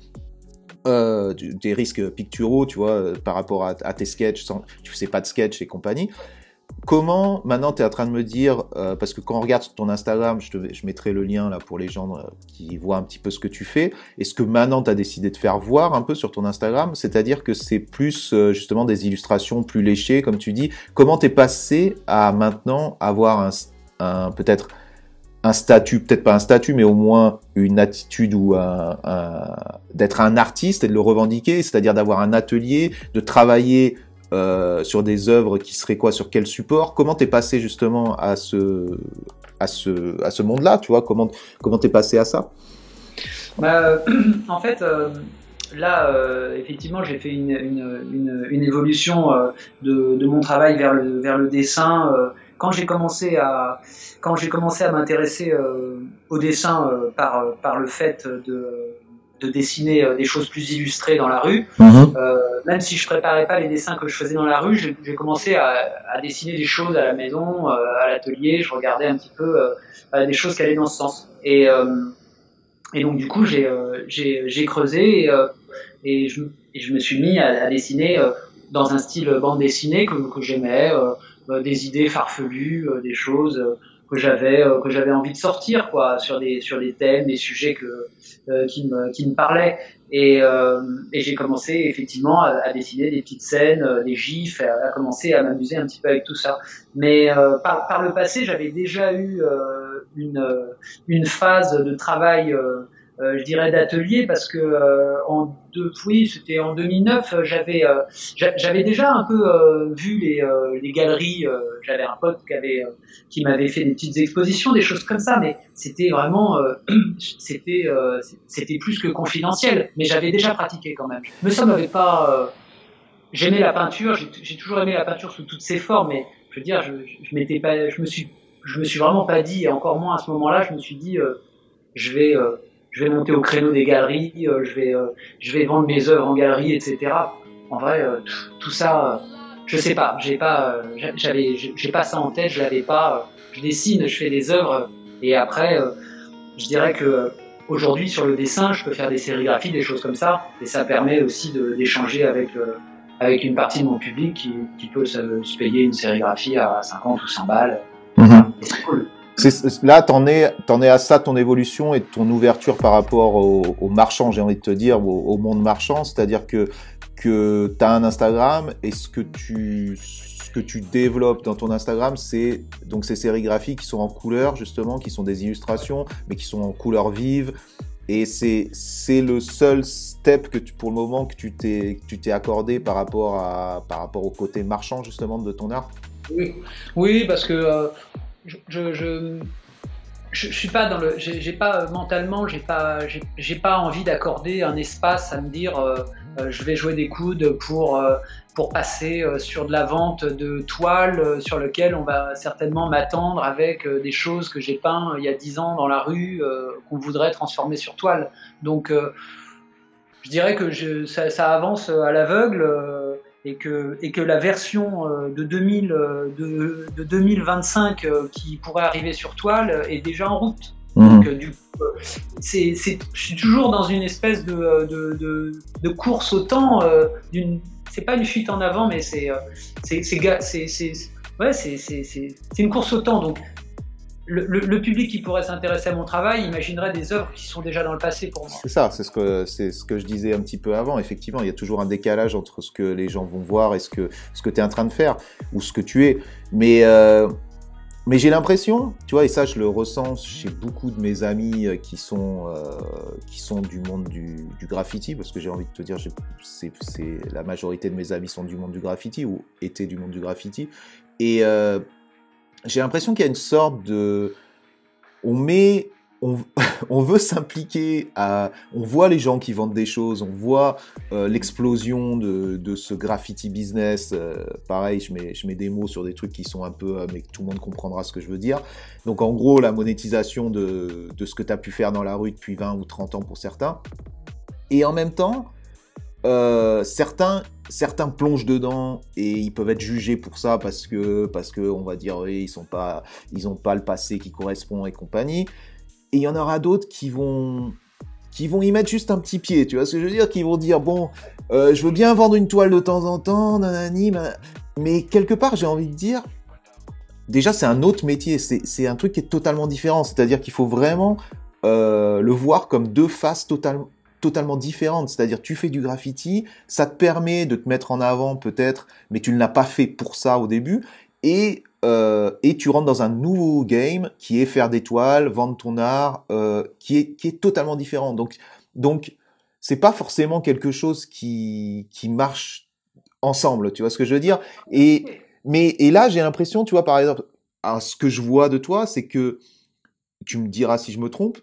Euh, des risques picturaux, tu vois, euh, par rapport à, à tes sketchs, sans, tu faisais pas de sketch et compagnie. Comment, maintenant, tu es en train de me dire, euh, parce que quand on regarde ton Instagram, je, mettrai le lien là pour les gens euh, qui voient un petit peu ce que tu fais, et ce que maintenant tu as décidé de faire voir un peu sur ton Instagram, c'est-à-dire que c'est plus euh, justement des illustrations plus léchées, comme tu dis. Comment t'es passé à maintenant avoir un, un peut-être un statut, peut-être pas un statut, mais au moins une attitude ou un, un, d'être un artiste et de le revendiquer, c'est-à-dire d'avoir un atelier, de travailler euh, sur des œuvres qui seraient quoi Sur quel support? Comment t'es passé justement à ce, à ce, à ce monde-là Tu vois? Comment comment t'es passé à ça? Bah, En fait, euh, là, euh, effectivement, j'ai fait une, une, évolution euh, de, de, mon travail vers le, vers le dessin. Euh, quand j'ai commencé à quand j'ai commencé à m'intéresser au dessin par par le fait de de dessiner euh, des choses plus illustrées dans la rue. Mmh. Euh, même si je préparais pas les dessins que je faisais dans la rue, j'ai commencé à, à, dessiner des choses à la maison, euh, à l'atelier. Je regardais un petit peu euh, des choses qui allaient dans ce sens. Et, et donc du coup, j'ai creusé et, et, je, et, je, me suis mis à, à dessiner dans un style bande dessinée que, que j'aimais, des idées farfelues, des choses que j'avais que j'avais envie de sortir quoi sur des sur des thèmes des sujets que euh, qui me qui me parlaient. Et, euh, et j'ai commencé effectivement à, à, dessiner des petites scènes euh, des gifs à, commencer à m'amuser un petit peu avec tout ça. Mais euh, par par le passé j'avais déjà eu une une phase de travail euh, je dirais d'atelier parce que euh, en deux, oui, c'était en 2009, euh, j'avais euh, j'avais déjà un peu euh, vu les, les galeries. j'avais un pote qui avait qui m'avait fait des petites expositions, des choses comme ça, mais c'était vraiment c'était c'était plus que confidentiel. Mais j'avais déjà pratiqué quand même. Mais ça m'avait pas. J'aimais la peinture, j'ai toujours aimé la peinture sous toutes ses formes, mais je veux dire, je, je m'étais pas, je me suis, je me suis vraiment pas dit, et encore moins à ce moment-là, je me suis dit, je vais je vais monter au créneau des galeries, euh, je vais, euh, je vais vendre mes œuvres en galerie, etc. En vrai, euh, tout ça, je sais pas, j'ai pas, j'avais, j'ai pas ça en tête, je l'avais pas. je dessine, je fais des œuvres, et après, je dirais que aujourd'hui sur le dessin, je peux faire des sérigraphies, des choses comme ça, et ça permet aussi d'échanger avec avec une partie de mon public qui, qui peut se, se, payer une sérigraphie à 50 ou 100 balles. Mmh. C'est cool là, t'en es, en es à ça, ton évolution et ton ouverture par rapport au, au marchand, j'ai envie de te dire, au, monde marchand. C'est-à-dire que, que tu as un Instagram et ce que tu, ce que tu développes dans ton Instagram, c'est donc ces sérigraphies qui sont en couleur, justement, qui sont des illustrations, mais qui sont en couleur vive. Et c'est, c'est le seul step que tu, pour le moment, que tu t'es, tu t'es accordé par rapport à, par rapport au côté marchand, justement, de ton art. Oui, oui parce que euh, je, je, je, suis pas dans le, j'ai pas mentalement, j'ai pas, j'ai pas envie d'accorder un espace à me dire, euh, euh, je vais jouer des coudes pour euh, pour passer euh, sur de la vente de toiles euh, sur lequel on va certainement m'attendre avec euh, des choses que j'ai peint il y a dix ans dans la rue qu'on voudrait transformer sur toile. Donc je dirais que ça, ça, avance à l'aveugle et que, et que la version euh, de, 2000, euh, de, de 2025 euh, qui pourrait arriver sur toile est déjà en route. Mmh. Donc, du coup, c'est, c'est, je suis toujours dans une espèce de, de, de, de course au temps. d'une, c'est pas une fuite en avant, mais c'est, c'est, c'est, c'est, c'est, ouais, c'est, c'est, c'est, c'est une course au temps. Donc, le, public qui pourrait s'intéresser à mon travail imaginerait des œuvres qui sont déjà dans le passé pour moi. C'est ça, c'est ce que c'est ce que je disais un petit peu avant. Effectivement, il y a toujours un décalage entre ce que les gens vont voir et ce que ce que tu es en train de faire ou ce que tu es. Mais euh, mais j'ai l'impression, tu vois, et ça je le ressens chez beaucoup de mes amis euh, qui sont euh, qui sont du monde du, graffiti, parce que j'ai envie de te dire, c'est la majorité de mes amis sont du monde du graffiti ou étaient du monde du graffiti, et j'ai l'impression qu'il y a une sorte de, on met, on, on veut s'impliquer à, on voit les gens qui vendent des choses, on voit euh, l'explosion de, de, ce graffiti business. Euh, pareil, je mets, je mets des mots sur des trucs qui sont un peu, euh, mais tout le monde comprendra ce que je veux dire. Donc en gros, la monétisation de, de ce que tu as pu faire dans la rue depuis 20 ou 30 ans pour certains. Et en même temps, euh, certains, certains plongent dedans et ils peuvent être jugés pour ça parce que, parce que on va dire, oui, ils sont pas, ils ont pas le passé qui correspond et compagnie. Et il y en aura d'autres qui vont, qui vont y mettre juste un petit pied, tu vois ce que je veux dire, qui vont dire, bon, euh, je veux bien vendre une toile de temps en temps, nanani, mais quelque part, j'ai envie de dire, déjà, c'est un autre métier, c'est un truc qui est totalement différent, c'est-à-dire qu'il faut vraiment euh, le voir comme deux faces totalement totalement différente. C'est-à-dire, tu fais du graffiti, ça te permet de te mettre en avant peut-être, mais tu ne l'as pas fait pour ça au début. Et, euh, et tu rentres dans un nouveau game qui est faire des toiles, vendre ton art, euh, qui, est, qui est totalement différent. Donc, donc c'est pas forcément quelque chose qui, qui marche ensemble, tu vois ce que je veux dire? Et, mais, et là, j'ai l'impression, tu vois, par exemple, ce que je vois de toi, c'est que, tu me diras si je me trompe,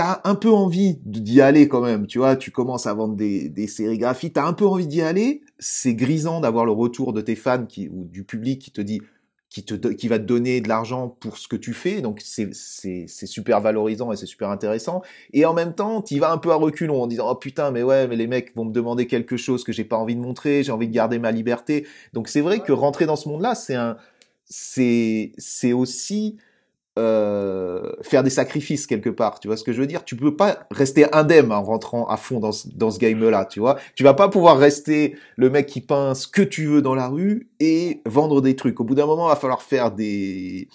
t'as un peu envie d'y aller quand même, tu vois, tu commences à vendre des, des sérigraphies, t'as un peu envie d'y aller, c'est grisant d'avoir le retour de tes fans qui, ou du public qui te dit, qui, te, qui va te donner de l'argent pour ce que tu fais, donc c'est super valorisant et c'est super intéressant, et en même temps, tu vas un peu à reculons en disant, oh putain, mais ouais, mais les mecs vont me demander quelque chose que j'ai pas envie de montrer, j'ai envie de garder ma liberté, donc c'est vrai que rentrer dans ce monde-là, c'est un, c'est, c'est aussi, euh, faire des sacrifices quelque part. Tu vois ce que je veux dire? Tu peux pas rester indemne en rentrant à fond dans, dans ce game-là. Tu vois? Tu vas pas pouvoir rester le mec qui peint ce que tu veux dans la rue et vendre des trucs. Au bout d'un moment, il va falloir faire des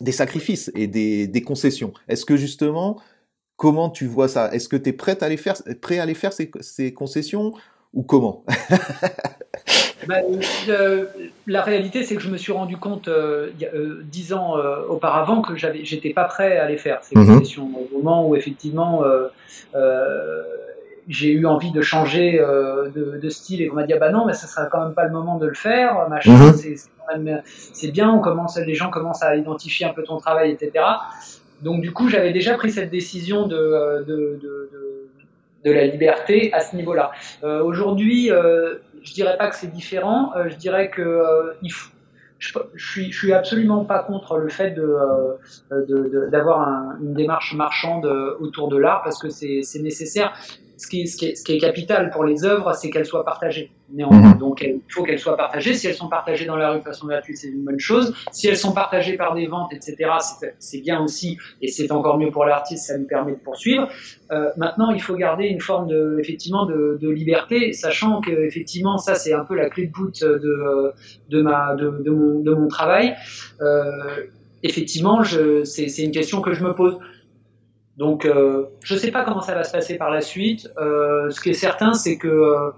des sacrifices et des, des concessions. Est-ce que justement, comment tu vois ça? Est-ce que tu es prêt à les faire, prêt à les faire ces, ces concessions ou comment bah, La réalité, c'est que je me suis rendu compte euh, euh, dix ans euh, auparavant que j'avais, j'étais pas prêt à les faire ces mhm. concessions. Au moment où effectivement j'ai eu envie de changer de, style et qu'on m'a dit ah bah non, mais ce sera quand même pas le moment de le faire. Machin, mhm. c'est, bien, on commence, les gens commencent à identifier un peu ton travail, etc. Donc du coup, j'avais déjà pris cette décision de, de, de de la liberté à ce niveau-là. Euh, aujourd'hui, euh, je dirais pas que c'est différent. Euh, je dirais que euh, il faut, je, suis, je suis absolument pas contre le fait de d'avoir une démarche marchande autour de l'art parce que c'est nécessaire ce qui, est, ce, qui est, ce qui est capital pour les œuvres, c'est qu'elles soient partagées. Néanmoins. Mhm. Donc il faut qu'elles soient partagées. Si elles sont partagées dans la rue de façon gratuite, c'est une bonne chose. Si elles sont partagées par des ventes, etc., c'est bien aussi, et c'est encore mieux pour l'artiste, ça lui permet de poursuivre. Euh, maintenant, il faut garder une forme de, effectivement, de, de liberté, sachant que effectivement, ça c'est un peu la clé de voûte de, de ma, de, de, mon, de mon travail. Euh, effectivement, c'est une question que je me pose. Donc, euh, je ne sais pas comment ça va se passer par la suite. Euh, ce qui est certain, c'est que euh,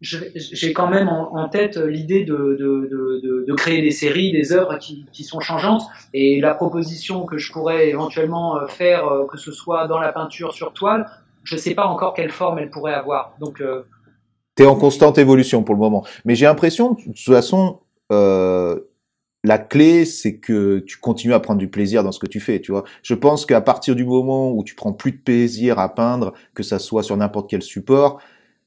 j'ai quand même en, tête l'idée de, de, de, de, créer des séries, des œuvres qui, qui, sont changeantes. Et la proposition que je pourrais éventuellement faire, que ce soit dans la peinture sur toile, je ne sais pas encore quelle forme elle pourrait avoir. Donc, euh, tu es en constante évolution pour le moment. Mais j'ai l'impression, de toute façon, euh, la clé, c'est que tu continues à prendre du plaisir dans ce que tu fais, tu vois. Je pense qu'à partir du moment où tu prends plus de plaisir à peindre, que ça soit sur n'importe quel support,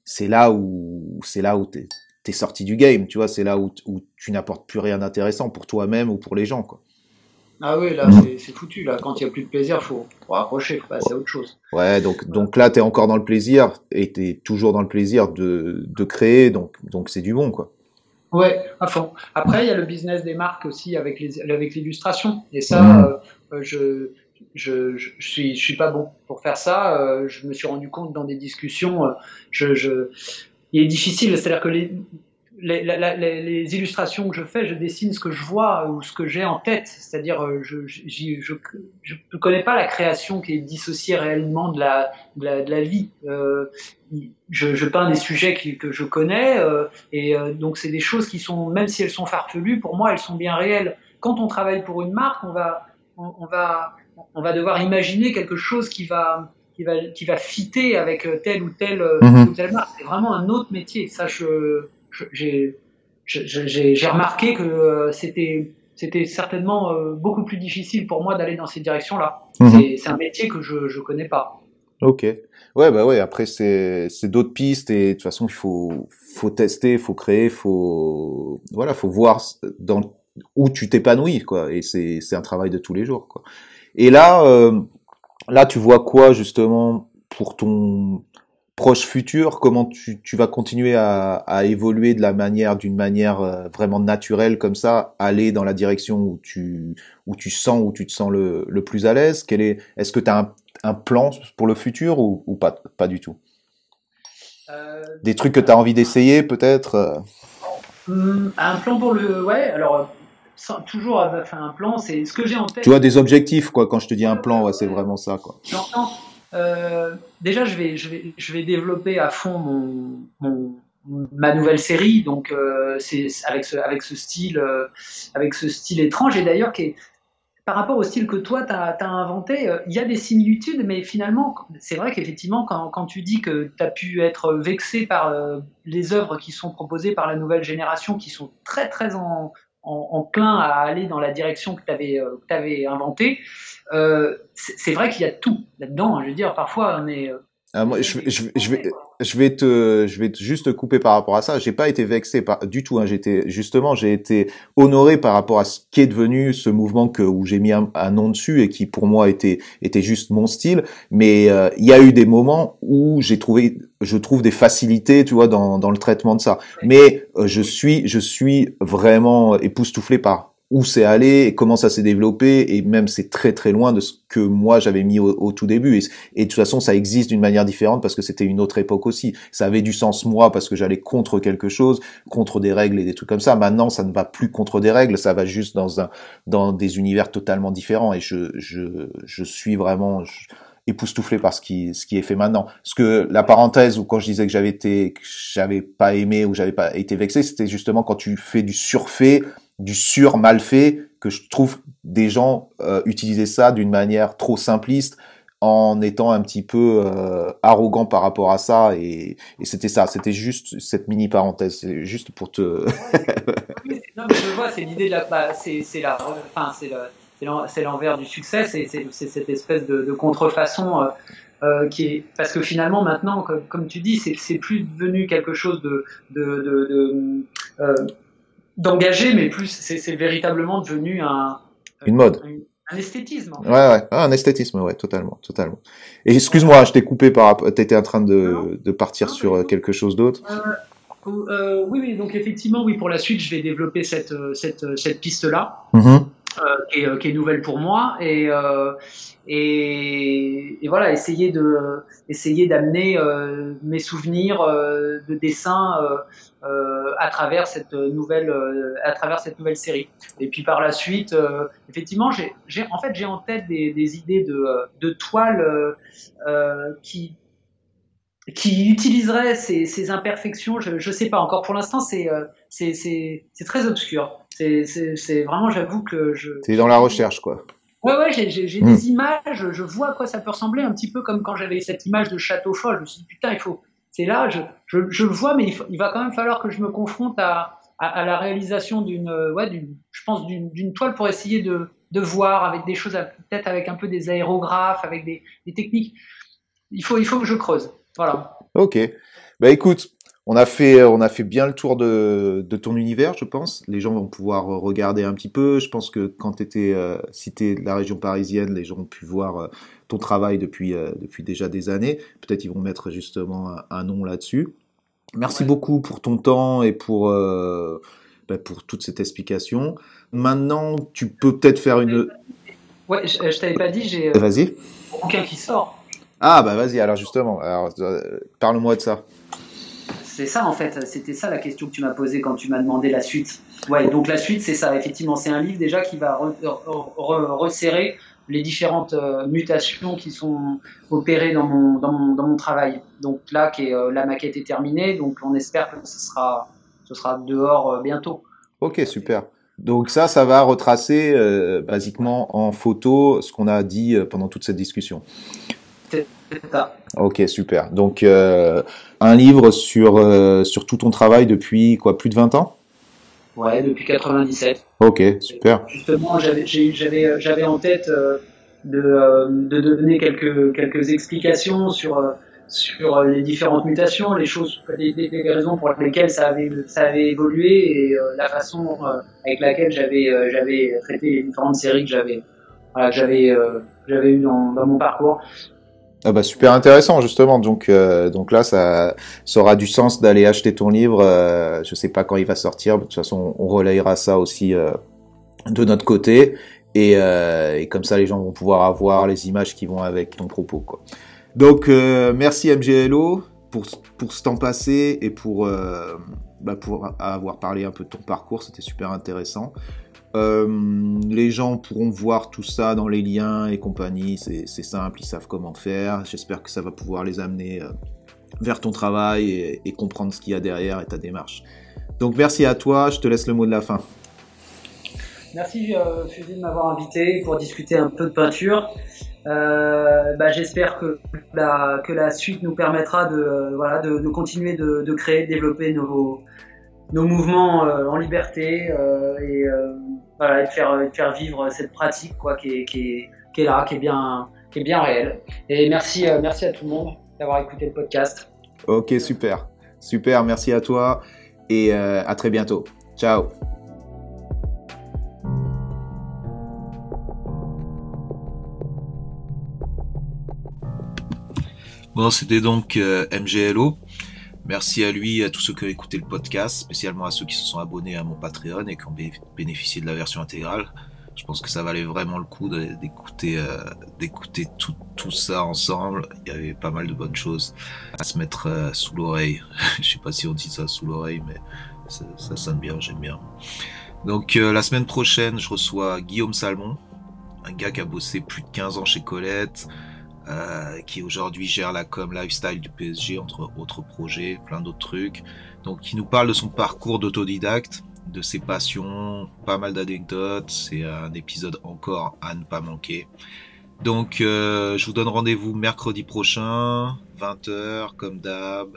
c'est là où c'est là où t'es es sorti du game, tu vois. C'est là où, tu n'apportes plus rien d'intéressant pour toi-même ou pour les gens, quoi. Ah oui, là, mm. c'est foutu. Là, quand il n'y a plus de plaisir, faut, faut raccrocher, faut passer à autre chose. Ouais, donc, donc là, tu es encore dans le plaisir et tu es toujours dans le plaisir de, de créer, donc donc c'est du bon, quoi. Ouais, à fond. Après, il y a le business des marques aussi avec les avec l'illustration. Et ça, mmh. euh, je, je, je, suis je suis pas bon pour faire ça. Euh, je me suis rendu compte dans des discussions, euh, je, je il est difficile. C'est-à-dire que les les, les, illustrations que je fais, je dessine ce que je vois ou ce que j'ai en tête. C'est-à-dire, euh, je ne connais pas la création qui est dissociée réellement de la, de la, de la vie. Euh, je, je, peins des sujets que je connais, euh, et euh, donc c'est des choses qui sont, même si elles sont farfelues, pour moi, elles sont bien réelles. Quand on travaille pour une marque, on va, on, va, on va devoir imaginer quelque chose qui va, qui va, qui va fitter avec telle ou telle, mhm. ou telle marque. C'est vraiment un autre métier. Ça, je j'ai remarqué que euh, c'était c'était certainement euh, beaucoup plus difficile pour moi d'aller dans cette direction-là. Mhm. C'est un métier que je ne connais pas. Ok. Ouais, bah ouais. Après, c'est d'autres pistes et de toute façon, il faut faut tester, il faut créer, faut voilà, faut voir dans où tu t'épanouis quoi. Et c'est c'est un travail de tous les jours quoi. Et là, euh, là, tu vois quoi justement pour ton proche futur, comment tu, tu vas continuer à, à, évoluer de la manière, d'une manière euh, vraiment naturelle comme ça, aller dans la direction où tu, où tu sens, où tu te sens le, le plus à l'aise? Quel est, est-ce que tu as un, un, plan pour le futur ou, ou pas, pas du tout? Euh, Des trucs que tu as envie d'essayer peut-être euh? hum, Un plan pour le, ouais, alors toujours enfin, un plan, c'est ce que j'ai en tête. Tu vois des objectifs quoi. Quand je te dis un plan, ouais, c'est vraiment ça quoi. Euh, déjà, je vais, développer à fond ma nouvelle série, donc euh, euh, avec ce style étrange. Et d'ailleurs par rapport au style que toi tu as, inventé, il y a des similitudes, mais finalement, c'est vrai qu'effectivement, quand, quand, tu dis que tu as pu être vexé par les œuvres qui sont proposées par la nouvelle génération, qui sont très très en, enclin à aller dans la direction que tu avais, avais inventée, euh, c'est vrai qu'il y a tout là-dedans. Hein. Je veux dire, parfois on est. Euh, ah, moi, je, je, je, vais, je vais te, je vais juste te couper par rapport à ça. J'ai pas été vexé par, du tout. Hein. J'étais justement, j'ai été honoré par rapport à ce qui est devenu ce mouvement que où j'ai mis un, nom dessus et qui pour moi était était juste mon style. Mais euh, il y a eu des moments où j'ai trouvé, je trouve des facilités, tu vois, dans dans le traitement de ça. Mais je suis, je suis vraiment époustouflé par où c'est allé et comment ça s'est développé. Et même c'est très très loin de ce que moi j'avais mis au, tout début. Et, de toute façon ça existe d'une manière différente parce que c'était une autre époque aussi. Ça avait du sens moi parce que j'allais contre quelque chose contre des règles et des trucs comme ça. Maintenant ça ne va plus contre des règles. Ça va juste dans un dans des univers totalement différents. Et je je, je suis vraiment époustouflé par ce qui ce qui est fait maintenant. Ce que la parenthèse où quand je disais que j'avais été que j'avais pas aimé ou j'avais pas été vexé, c'était justement quand tu fais du surfait du sur mal fait que je trouve des gens euh, ça d'une manière trop simpliste en étant un petit peu euh, arrogant par rapport à ça et, et c'était ça. C'était juste cette mini parenthèse. C'est juste pour te non mais je vois c'est l'idée de la bah, c'est la enfin c'est c'est l'envers du succès. C'est cette espèce de, de contrefaçon euh, euh, qui est parce que finalement maintenant comme, comme tu dis c'est plus devenu quelque chose de de, de, de euh, d'engager, mais plus c'est véritablement devenu un une mode. Un, esthétisme. Ouais, ouais, ah, un esthétisme, ouais, totalement, totalement. Et excuse-moi, je t'ai coupé par, t'étais en train de, de partir sur euh, quelque chose d'autre. Euh, euh, oui, oui, donc effectivement, oui, pour la suite, je vais développer cette cette cette piste là. Mm-hmm. Euh, qui, est, qui, est, nouvelle pour moi. Et, euh, et, et, voilà essayer de essayer d'amener euh, mes souvenirs de dessin à travers cette nouvelle à travers cette nouvelle série. Et puis par la suite effectivement j'ai en fait j'ai en tête des, des idées de, de toiles qui qui utiliserait ces, ces imperfections, je ne sais pas encore. Pour l'instant, c'est c'est très obscur. C'est vraiment, j'avoue que je. C'est dans la recherche, quoi. Ouais, ouais, j'ai hmm. des images, je vois à quoi ça peut ressembler, un petit peu comme quand j'avais cette image de château fort. Je me suis dit, putain, il faut. C'est là, je, je, je, le vois, mais il, il, va quand même falloir que je me confronte à, à, la réalisation d'une, ouais, je pense, d'une toile pour essayer de, de voir avec des choses, peut-être avec un peu des aérographes, avec des, des techniques. Il faut, il faut que je creuse. Voilà. Ok. Bah écoute, on a fait, on a fait bien le tour de, de, ton univers, je pense. Les gens vont pouvoir regarder un petit peu. Je pense que quand tu étais, euh, si de la région parisienne, les gens ont pu voir euh, ton travail depuis, euh, depuis déjà des années. Peut-être ils vont mettre justement un, nom là-dessus. Merci beaucoup pour ton temps et pour, euh, bah, pour toute cette explication. Maintenant, tu peux peut-être faire une. Ouais, je, je t'avais pas dit, j'ai. Vas-y. Aucun qui sort. Ah bah vas-y. Alors justement, alors parle-moi de ça c'est ça en fait, c'était ça la question que tu m'as posée quand tu m'as demandé la suite. Ouais, donc la suite c'est ça, effectivement, c'est un livre déjà qui va resserrer les différentes euh, mutations qui sont opérées dans mon, dans mon, dans mon travail. Donc là, qui est, euh, la maquette est terminée, donc on espère que ce sera, ce sera dehors euh, bientôt. Ok, super. Donc ça, ça va retracer basiquement en photo ce qu'on a dit pendant toute cette discussion. Ok, super. Donc un livre sur, sur tout ton travail depuis quoi, plus de 20 ans? Ouais, depuis 97. Ok, super. Justement, j'avais, en tête euh, de, euh, de donner quelques, quelques explications sur, euh, sur les différentes mutations, les choses, les, les raisons pour lesquelles ça avait, ça avait évolué et la façon avec laquelle j'avais, j'avais traité les différentes séries que j'avais, voilà, que j'avais, dans, dans mon parcours. Ah bah super intéressant justement. Donc euh, donc là ça, aura du sens d'aller acheter ton livre. Euh, je sais pas quand il va sortir. De toute façon on relayera ça aussi euh, de notre côté et, euh, et, comme ça les gens vont pouvoir avoir les images qui vont avec ton propos quoi. Donc merci MGLO pour pour ce temps passé et pour bah, pour avoir parlé un peu de ton parcours. C'était super intéressant. Euh, les gens pourront voir tout ça dans les liens et compagnie. C'est simple, ils savent comment faire. J'espère que ça va pouvoir les amener euh, vers ton travail et, comprendre ce qu'il y a derrière et ta démarche. Donc merci à toi, je te laisse le mot de la fin. Merci euh, de m'avoir invité pour discuter un peu de peinture. Euh, bah, J'espère que la, que la suite nous permettra de, voilà, de continuer de, de, créer, de développer nos, nos mouvements en liberté et voilà, et de faire, faire vivre cette pratique quoi, qui, est, qui, qui est là, qui est bien, qui est bien réelle. Et merci, euh, merci à tout le monde d'avoir écouté le podcast. Ok, super. Super, merci à toi et euh, à très bientôt. Ciao. Bon, c'était donc euh, MGLO. Merci à lui et à tous ceux qui ont écouté le podcast, spécialement à ceux qui se sont abonnés à mon Patreon et qui ont bénéficié de la version intégrale. Je pense que ça valait vraiment le coup d'écouter euh, tout ça ensemble. Il y avait pas mal de bonnes choses à se mettre euh, sous l'oreille. Je sais pas si on dit ça sous l'oreille, mais ça, ça, sonne bien, j'aime bien. Donc euh, la semaine prochaine, je reçois Guillaume Salmon, un gars qui a bossé plus de 15 ans chez Colette, euh, qui aujourd'hui gère la com lifestyle du PSG, entre autres projets, plein d'autres trucs. Donc, qui nous parle de son parcours d'autodidacte, de ses passions, pas mal d'anecdotes. C'est un épisode encore à ne pas manquer. Donc, euh, je vous donne rendez-vous mercredi prochain, 20h, comme d'hab.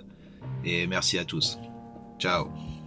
Et merci à tous. Ciao